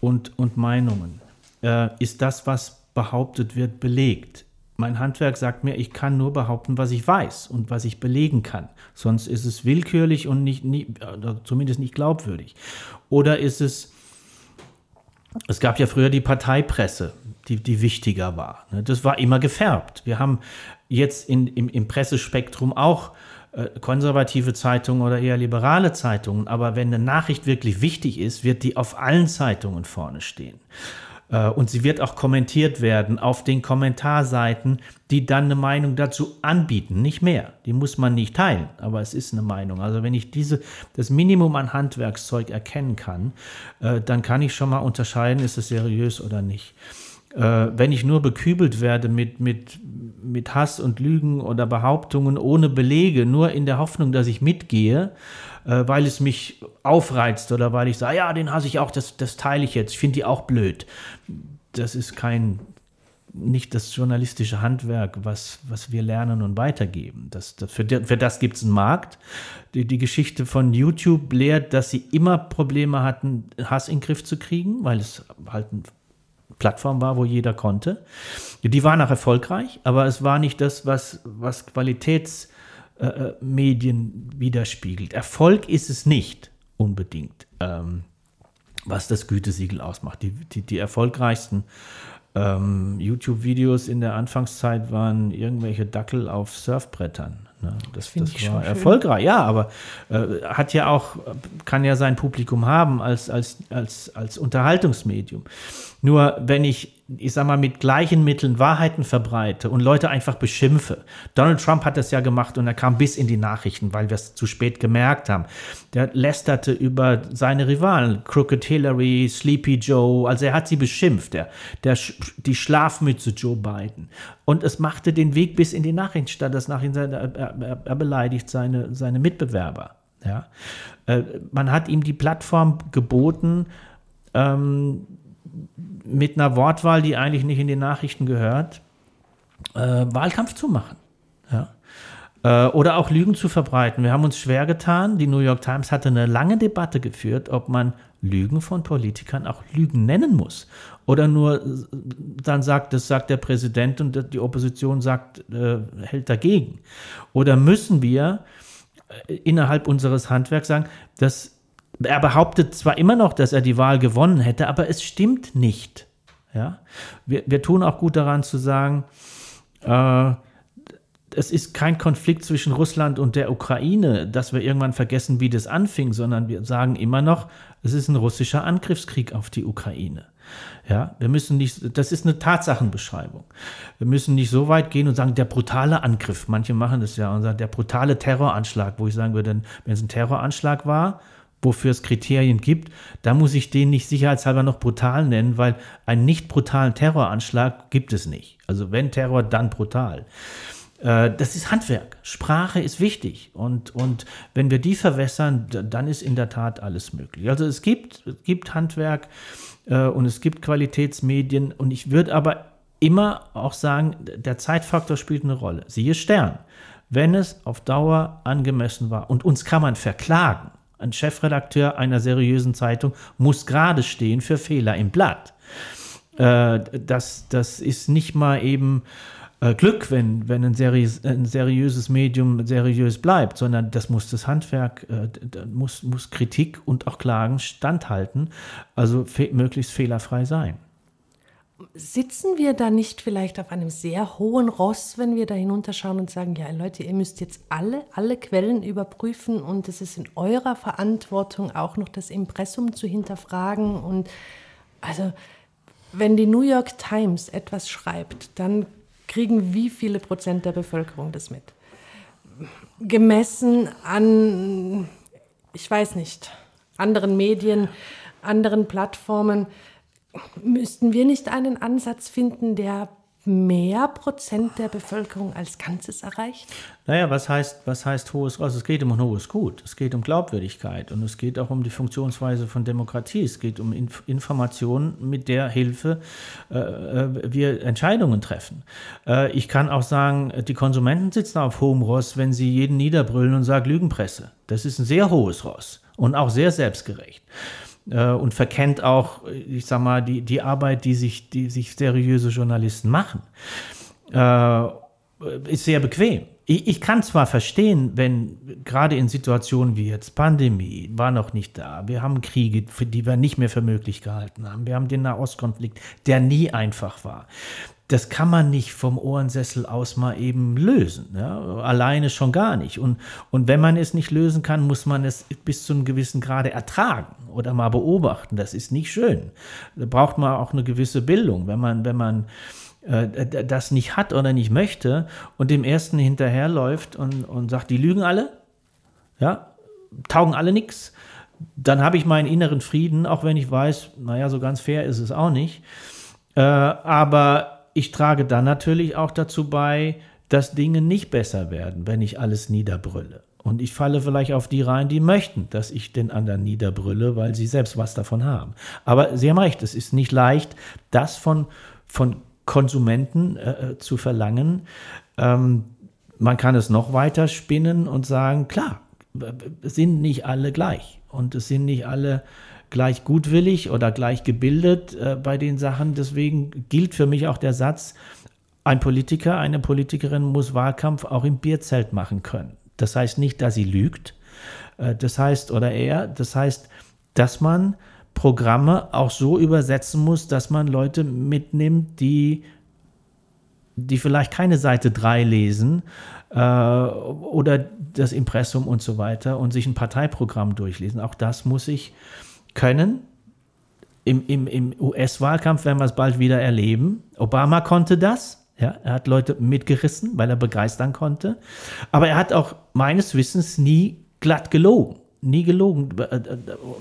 und, und Meinungen? Äh, ist das, was behauptet wird, belegt? Mein Handwerk sagt mir, ich kann nur behaupten, was ich weiß und was ich belegen kann. Sonst ist es willkürlich und nicht, nicht zumindest nicht glaubwürdig. Oder ist es, es gab ja früher die Parteipresse die, die wichtiger war. Ne? Das war immer gefärbt. Wir haben jetzt in, im, im Pressespektrum auch äh, konservative Zeitungen oder eher liberale Zeitungen, aber wenn eine Nachricht wirklich wichtig ist, wird die auf allen Zeitungen vorne stehen. Äh, und sie wird auch kommentiert werden auf den Kommentarseiten, die dann eine Meinung dazu anbieten, nicht mehr. Die muss man nicht teilen, aber es ist eine Meinung. Also wenn ich diese, das Minimum an Handwerkszeug erkennen kann, äh, dann kann ich schon mal unterscheiden, ist es seriös oder nicht. Äh, wenn ich nur bekübelt werde mit, mit, mit Hass und Lügen oder Behauptungen ohne Belege, nur in der Hoffnung, dass ich mitgehe, äh, weil es mich aufreizt oder weil ich sage, ja, den hasse ich auch, das, das teile ich jetzt, ich finde die auch blöd. Das ist kein, nicht das journalistische Handwerk, was, was wir lernen und weitergeben. Das, das, für, für das gibt es einen Markt. Die, die Geschichte von YouTube lehrt, dass sie immer Probleme hatten, Hass in den Griff zu kriegen, weil es halt eine Plattform war, wo jeder konnte. Die waren auch erfolgreich, aber es war nicht das, was, was Qualitäts- äh, äh, widerspiegelt. Erfolg ist es nicht unbedingt, ähm, was das Gütesiegel ausmacht. Die, die, die erfolgreichsten ähm, YouTube-Videos in der Anfangszeit waren irgendwelche Dackel auf Surfbrettern. Ne? Das, das, das war erfolgreich, ja, aber äh, hat ja auch, kann ja sein Publikum haben als, als, als, als Unterhaltungsmedium. Nur wenn ich ich sag mal, mit gleichen Mitteln Wahrheiten verbreite und Leute einfach beschimpfe. Donald Trump hat das ja gemacht und er kam bis in die Nachrichten, weil wir es zu spät gemerkt haben. Der lästerte über seine Rivalen, Crooked Hillary, Sleepy Joe, also er hat sie beschimpft, der, der, die Schlafmütze Joe Biden. Und es machte den Weg bis in die Nachrichten statt, dass nach ihm seine, er, er, beleidigt seine, seine Mitbewerber. Ja? Äh, man hat ihm die Plattform geboten, ähm, mit einer Wortwahl, die eigentlich nicht in die Nachrichten gehört, äh, Wahlkampf zu machen. Ja. Äh, oder auch Lügen zu verbreiten. Wir haben uns schwer getan. Die New York Times hatte eine lange Debatte geführt, ob man Lügen von Politikern auch Lügen nennen muss. Oder nur dann sagt, das sagt der Präsident und die Opposition sagt, äh, hält dagegen. Oder müssen wir äh, innerhalb unseres Handwerks sagen, dass er behauptet zwar immer noch, dass er die Wahl gewonnen hätte, aber es stimmt nicht. Ja? Wir, wir tun auch gut daran zu sagen, äh, es ist kein Konflikt zwischen Russland und der Ukraine, dass wir irgendwann vergessen, wie das anfing, sondern wir sagen immer noch, es ist ein russischer Angriffskrieg auf die Ukraine. Ja, wir müssen nicht, das ist eine Tatsachenbeschreibung. Wir müssen nicht so weit gehen und sagen, der brutale Angriff, manche machen das ja und sagen, der brutale Terroranschlag, wo ich sagen würde, wenn es ein Terroranschlag war, wofür es Kriterien gibt, da muss ich den nicht sicherheitshalber noch brutal nennen, weil einen nicht brutalen Terroranschlag gibt es nicht. Also wenn Terror, dann brutal. Äh, das ist Handwerk. Sprache ist wichtig. Und, und wenn wir die verwässern, dann ist in der Tat alles möglich. Also es gibt, es gibt Handwerk äh, und es gibt Qualitätsmedien. Und ich würde aber immer auch sagen, der Zeitfaktor spielt eine Rolle. Siehe Stern. Wenn es auf Dauer angemessen war und uns kann man verklagen, ein Chefredakteur einer seriösen Zeitung muss gerade stehen für Fehler im Blatt. Äh, das, das ist nicht mal eben äh, Glück, wenn, wenn ein, seriös, ein, seriöses Medium seriös bleibt, sondern das muss das Handwerk, äh, muss, muss Kritik und auch Klagen standhalten, also fe möglichst fehlerfrei sein sitzen wir da nicht vielleicht auf einem sehr hohen Ross, wenn wir da hinunterschauen und sagen, ja Leute, ihr müsst jetzt alle, alle Quellen überprüfen und es ist in eurer Verantwortung auch noch das Impressum zu hinterfragen und also wenn die New York Times etwas schreibt, dann kriegen wie viele Prozent der Bevölkerung das mit? Gemessen an, ich weiß nicht, anderen Medien, anderen Plattformen, müssten wir nicht einen Ansatz finden, der mehr Prozent der Bevölkerung als Ganzes erreicht? Naja, was heißt, was heißt hohes Ross? Es geht um ein hohes Gut. Es geht um Glaubwürdigkeit und es geht auch um die Funktionsweise von Demokratie. Es geht um Inf Informationen, mit der Hilfe äh, äh, wir Entscheidungen treffen. Äh, ich kann auch sagen, die Konsumenten sitzen auf hohem Ross, wenn sie jeden niederbrüllen und sagen Lügenpresse. Das ist ein sehr hohes Ross und auch sehr selbstgerecht äh, und verkennt auch, ich sag mal, die, die Arbeit, die sich, die sich seriöse Journalisten machen. Äh, ist sehr bequem. Ich, ich, kann zwar verstehen, wenn gerade in Situationen wie jetzt Pandemie war noch nicht da, wir haben Kriege, für die wir nicht mehr für möglich gehalten haben, wir haben den Nahostkonflikt, der nie einfach war das kann man nicht vom Ohrensessel aus mal eben lösen. Ja? Alleine schon gar nicht. Und, und wenn man es nicht lösen kann, muss man es bis zu einem gewissen Grade ertragen oder mal beobachten. Das ist nicht schön. Da braucht man auch eine gewisse Bildung. Wenn man, wenn man äh, das nicht hat oder nicht möchte und dem Ersten hinterherläuft und, und sagt, die lügen alle, ja, taugen alle nichts, dann habe ich meinen inneren Frieden, auch wenn ich weiß, naja, so ganz fair ist es auch nicht. Äh, aber ich trage dann natürlich auch dazu bei, dass Dinge nicht besser werden, wenn ich alles niederbrülle. Und ich falle vielleicht auf die rein, die möchten, dass ich den anderen niederbrülle, weil sie selbst was davon haben. Aber Sie haben recht, es ist nicht leicht, das von, von Konsumenten äh, äh zu verlangen. Ähm, man kann es noch weiter spinnen und sagen, klar, sind nicht alle gleich. Und es sind nicht alle gleich gutwillig oder gleich gebildet äh, bei den Sachen. Deswegen gilt für mich auch der Satz, ein Politiker, eine Politikerin muss Wahlkampf auch im Bierzelt machen können. Das heißt nicht, dass sie lügt. Äh, das heißt, oder er, das heißt, dass man Programme auch so übersetzen muss, dass man Leute mitnimmt, die, die vielleicht keine Seite 3 lesen äh, oder das Impressum und so weiter und sich ein Parteiprogramm durchlesen. Auch das muss ich können. Im, im, im US-Wahlkampf werden wir es bald wieder erleben. Obama konnte das. Ja, er hat Leute mitgerissen, weil er begeistern konnte. Aber er hat auch meines Wissens nie glatt gelogen. Nie gelogen.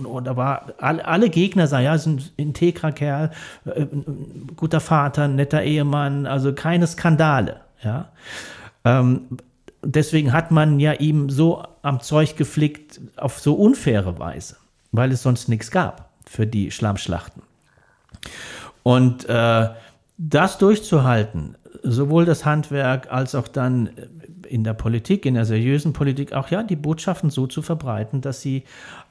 Und da war alle Gegner sagen, ja, ist ein integrer Kerl, äh, guter Vater, netter Ehemann, also keine Skandale. Ja. Ähm, deswegen hat man ja ihm so am Zeug geflickt auf so unfaire Weise, weil es sonst nichts gab für die Schlammschlachten. Und äh, das durchzuhalten, sowohl das Handwerk als auch dann in der Politik, in der seriösen Politik, auch ja, die Botschaften so zu verbreiten, dass sie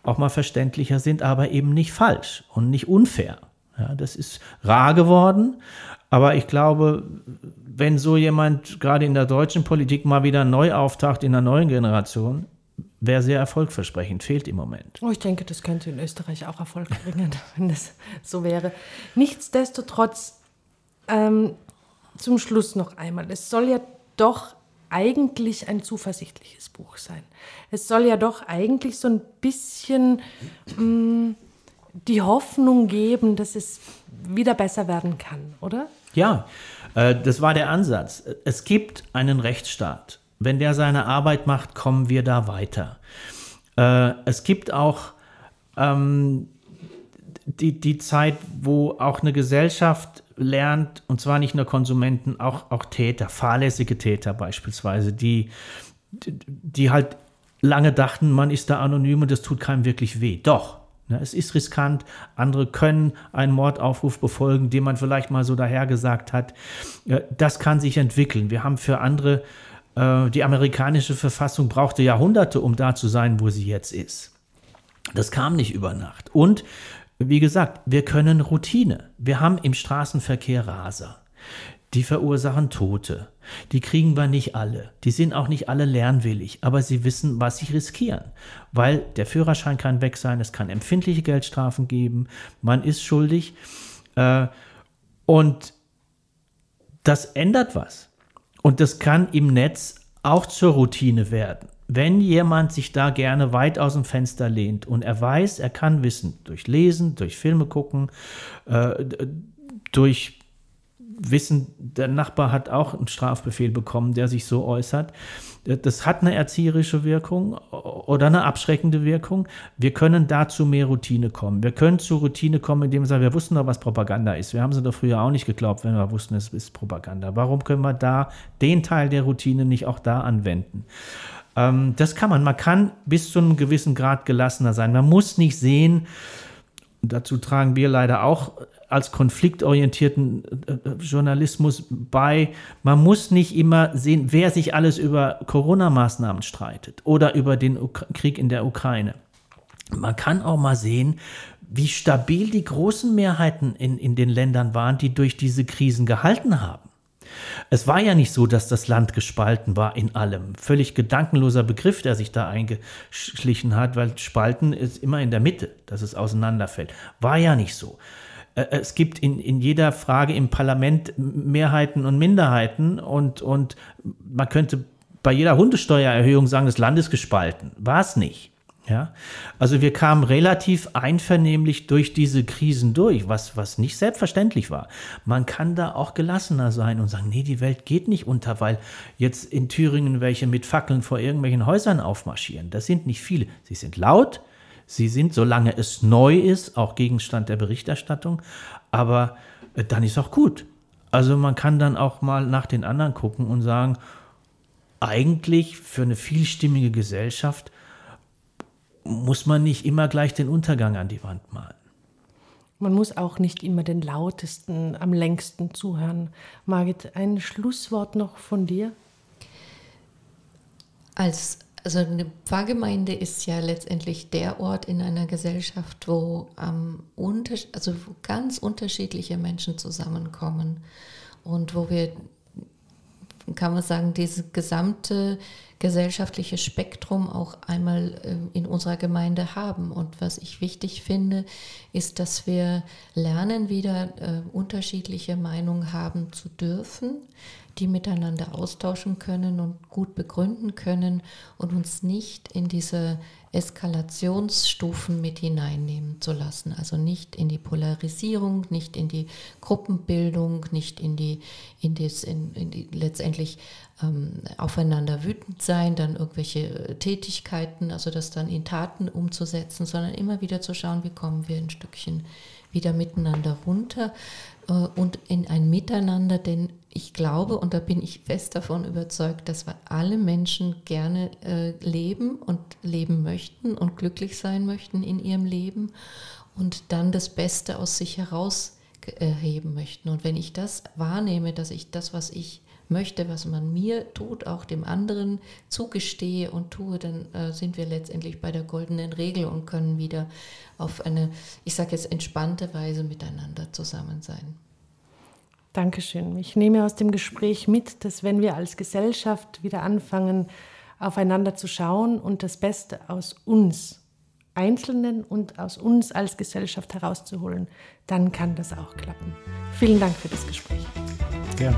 auch mal verständlicher sind, aber eben nicht falsch und nicht unfair. Ja, das ist rar geworden, aber ich glaube, wenn so jemand gerade in der deutschen Politik mal wieder neu auftaucht in der neuen Generation, wäre sehr erfolgversprechend, fehlt im Moment. Oh, ich denke, das könnte in Österreich auch Erfolg bringen, wenn das so wäre. Nichtsdestotrotz ähm, zum Schluss noch einmal. Es soll ja doch eigentlich ein zuversichtliches Buch sein. Es soll ja doch eigentlich so ein bisschen mh, mm, die Hoffnung geben, dass es wieder besser werden kann, oder? Ja, äh, das war der Ansatz. Es gibt einen Rechtsstaat. Wenn der seine Arbeit macht, kommen wir da weiter. Äh, es gibt auch ähm, die, die Zeit, wo auch eine Gesellschaft lernt, und zwar nicht nur Konsumenten, auch, auch Täter, fahrlässige Täter beispielsweise, die, die halt lange dachten, man ist da anonym und das tut keinem wirklich weh. Doch, ne, es ist riskant. Andere können einen Mordaufruf befolgen, den man vielleicht mal so dahergesagt hat. Das kann sich entwickeln. Wir haben für andere, äh, die amerikanische Verfassung brauchte Jahrhunderte, um da zu sein, wo sie jetzt ist. Das kam nicht über Nacht. Und wie gesagt, wir können Routine. Wir haben im Straßenverkehr Raser. Die verursachen Tote. Die kriegen wir nicht alle. Die sind auch nicht alle lernwillig, aber sie wissen, was sie riskieren. Weil der Führerschein kann weg sein, es kann empfindliche Geldstrafen geben, man ist schuldig. Äh, und das ändert was. Und das kann im Netz auch zur Routine werden wenn jemand sich da gerne weit aus dem Fenster lehnt und er weiß, er kann wissen, durch Lesen, durch Filme gucken, äh, durch Wissen, der Nachbar hat auch einen Strafbefehl bekommen, der sich so äußert. Das hat eine erzieherische Wirkung oder eine abschreckende Wirkung. Wir können dazu mehr Routine kommen. Wir können zu Routine kommen, indem wir sagen, wir wussten doch, was Propaganda ist. Wir haben sie doch früher auch nicht geglaubt, wenn wir wussten, es ist Propaganda. Warum können wir da den Teil der Routine nicht auch da anwenden? Ähm, das kann man. Man kann bis zu einem gewissen Grad gelassener sein. Man muss nicht sehen, dazu tragen wir leider auch als konfliktorientierten äh, äh, Journalismus bei. Man muss nicht immer sehen, wer sich alles über Corona-Maßnahmen streitet oder über den Krieg in der Ukraine. Man kann auch mal sehen, wie stabil die großen Mehrheiten in, in den Ländern waren, die durch diese Krisen gehalten haben. Es war ja nicht so, dass das Land gespalten war in allem. Völlig gedankenloser Begriff, der sich da eingeschlichen hat, weil Spalten ist immer in der Mitte, dass es auseinanderfällt. War ja nicht so. Äh, es gibt in, in jeder Frage im Parlament Mehrheiten und Minderheiten und, und man könnte bei jeder Hundesteuererhöhung sagen, das Land ist gespalten. War es nicht. Ja, also wir kamen relativ einvernehmlich durch diese Krisen durch, was, was nicht selbstverständlich war. Man kann da auch gelassener sein und sagen, nee, die Welt geht nicht unter, weil jetzt in Thüringen welche mit Fackeln vor irgendwelchen Häusern aufmarschieren. Das sind nicht viele. Sie sind laut, sie sind, solange es neu ist, auch Gegenstand der Berichterstattung, aber äh, dann ist auch gut. Also man kann dann auch mal nach den anderen gucken und sagen, eigentlich für eine vielstimmige Gesellschaft muss man nicht immer gleich den Untergang an die Wand malen. Man muss auch nicht immer den lautesten, am längsten zuhören. Margit, ein Schlusswort noch von dir? Als, also eine Pfarrgemeinde ist ja letztendlich der Ort in einer Gesellschaft, wo, ähm, unter, also wo ganz unterschiedliche Menschen zusammenkommen und wo wir, kann man sagen, diese gesamte gesellschaftliche Spektrum auch einmal ähm, in unserer Gemeinde haben. Und was ich wichtig finde, ist, dass wir lernen, wieder äh, unterschiedliche Meinungen haben zu dürfen, die miteinander austauschen können und gut begründen können und uns nicht in diese Eskalationsstufen mit hineinnehmen zu lassen. Also nicht in die Polarisierung, nicht in die Gruppenbildung, nicht in die, in das, in, in die letztendlich ähm, aufeinander wütend sein, dann irgendwelche äh, Tätigkeiten, also das dann in Taten umzusetzen, sondern immer wieder zu schauen, wie kommen wir ein Stückchen wieder miteinander runter äh, und in ein Miteinander, denn ich glaube, und da bin ich fest davon überzeugt, dass wir alle Menschen gerne äh, leben und leben möchten und glücklich sein möchten in ihrem Leben und dann das Beste aus sich herausheben möchten. Und wenn ich das wahrnehme, dass ich das, was ich möchte, was man mir tut, auch dem anderen zugestehe und tue, dann äh, sind wir letztendlich bei der goldenen Regel und können wieder auf eine, ich sage jetzt, entspannte Weise miteinander zusammen sein. Dankeschön. Ich nehme aus dem Gespräch mit, dass wenn wir als Gesellschaft wieder anfangen, aufeinander zu schauen und das Beste aus uns Einzelnen und aus uns als Gesellschaft herauszuholen, dann kann das auch klappen. Vielen Dank für das Gespräch. Gerne.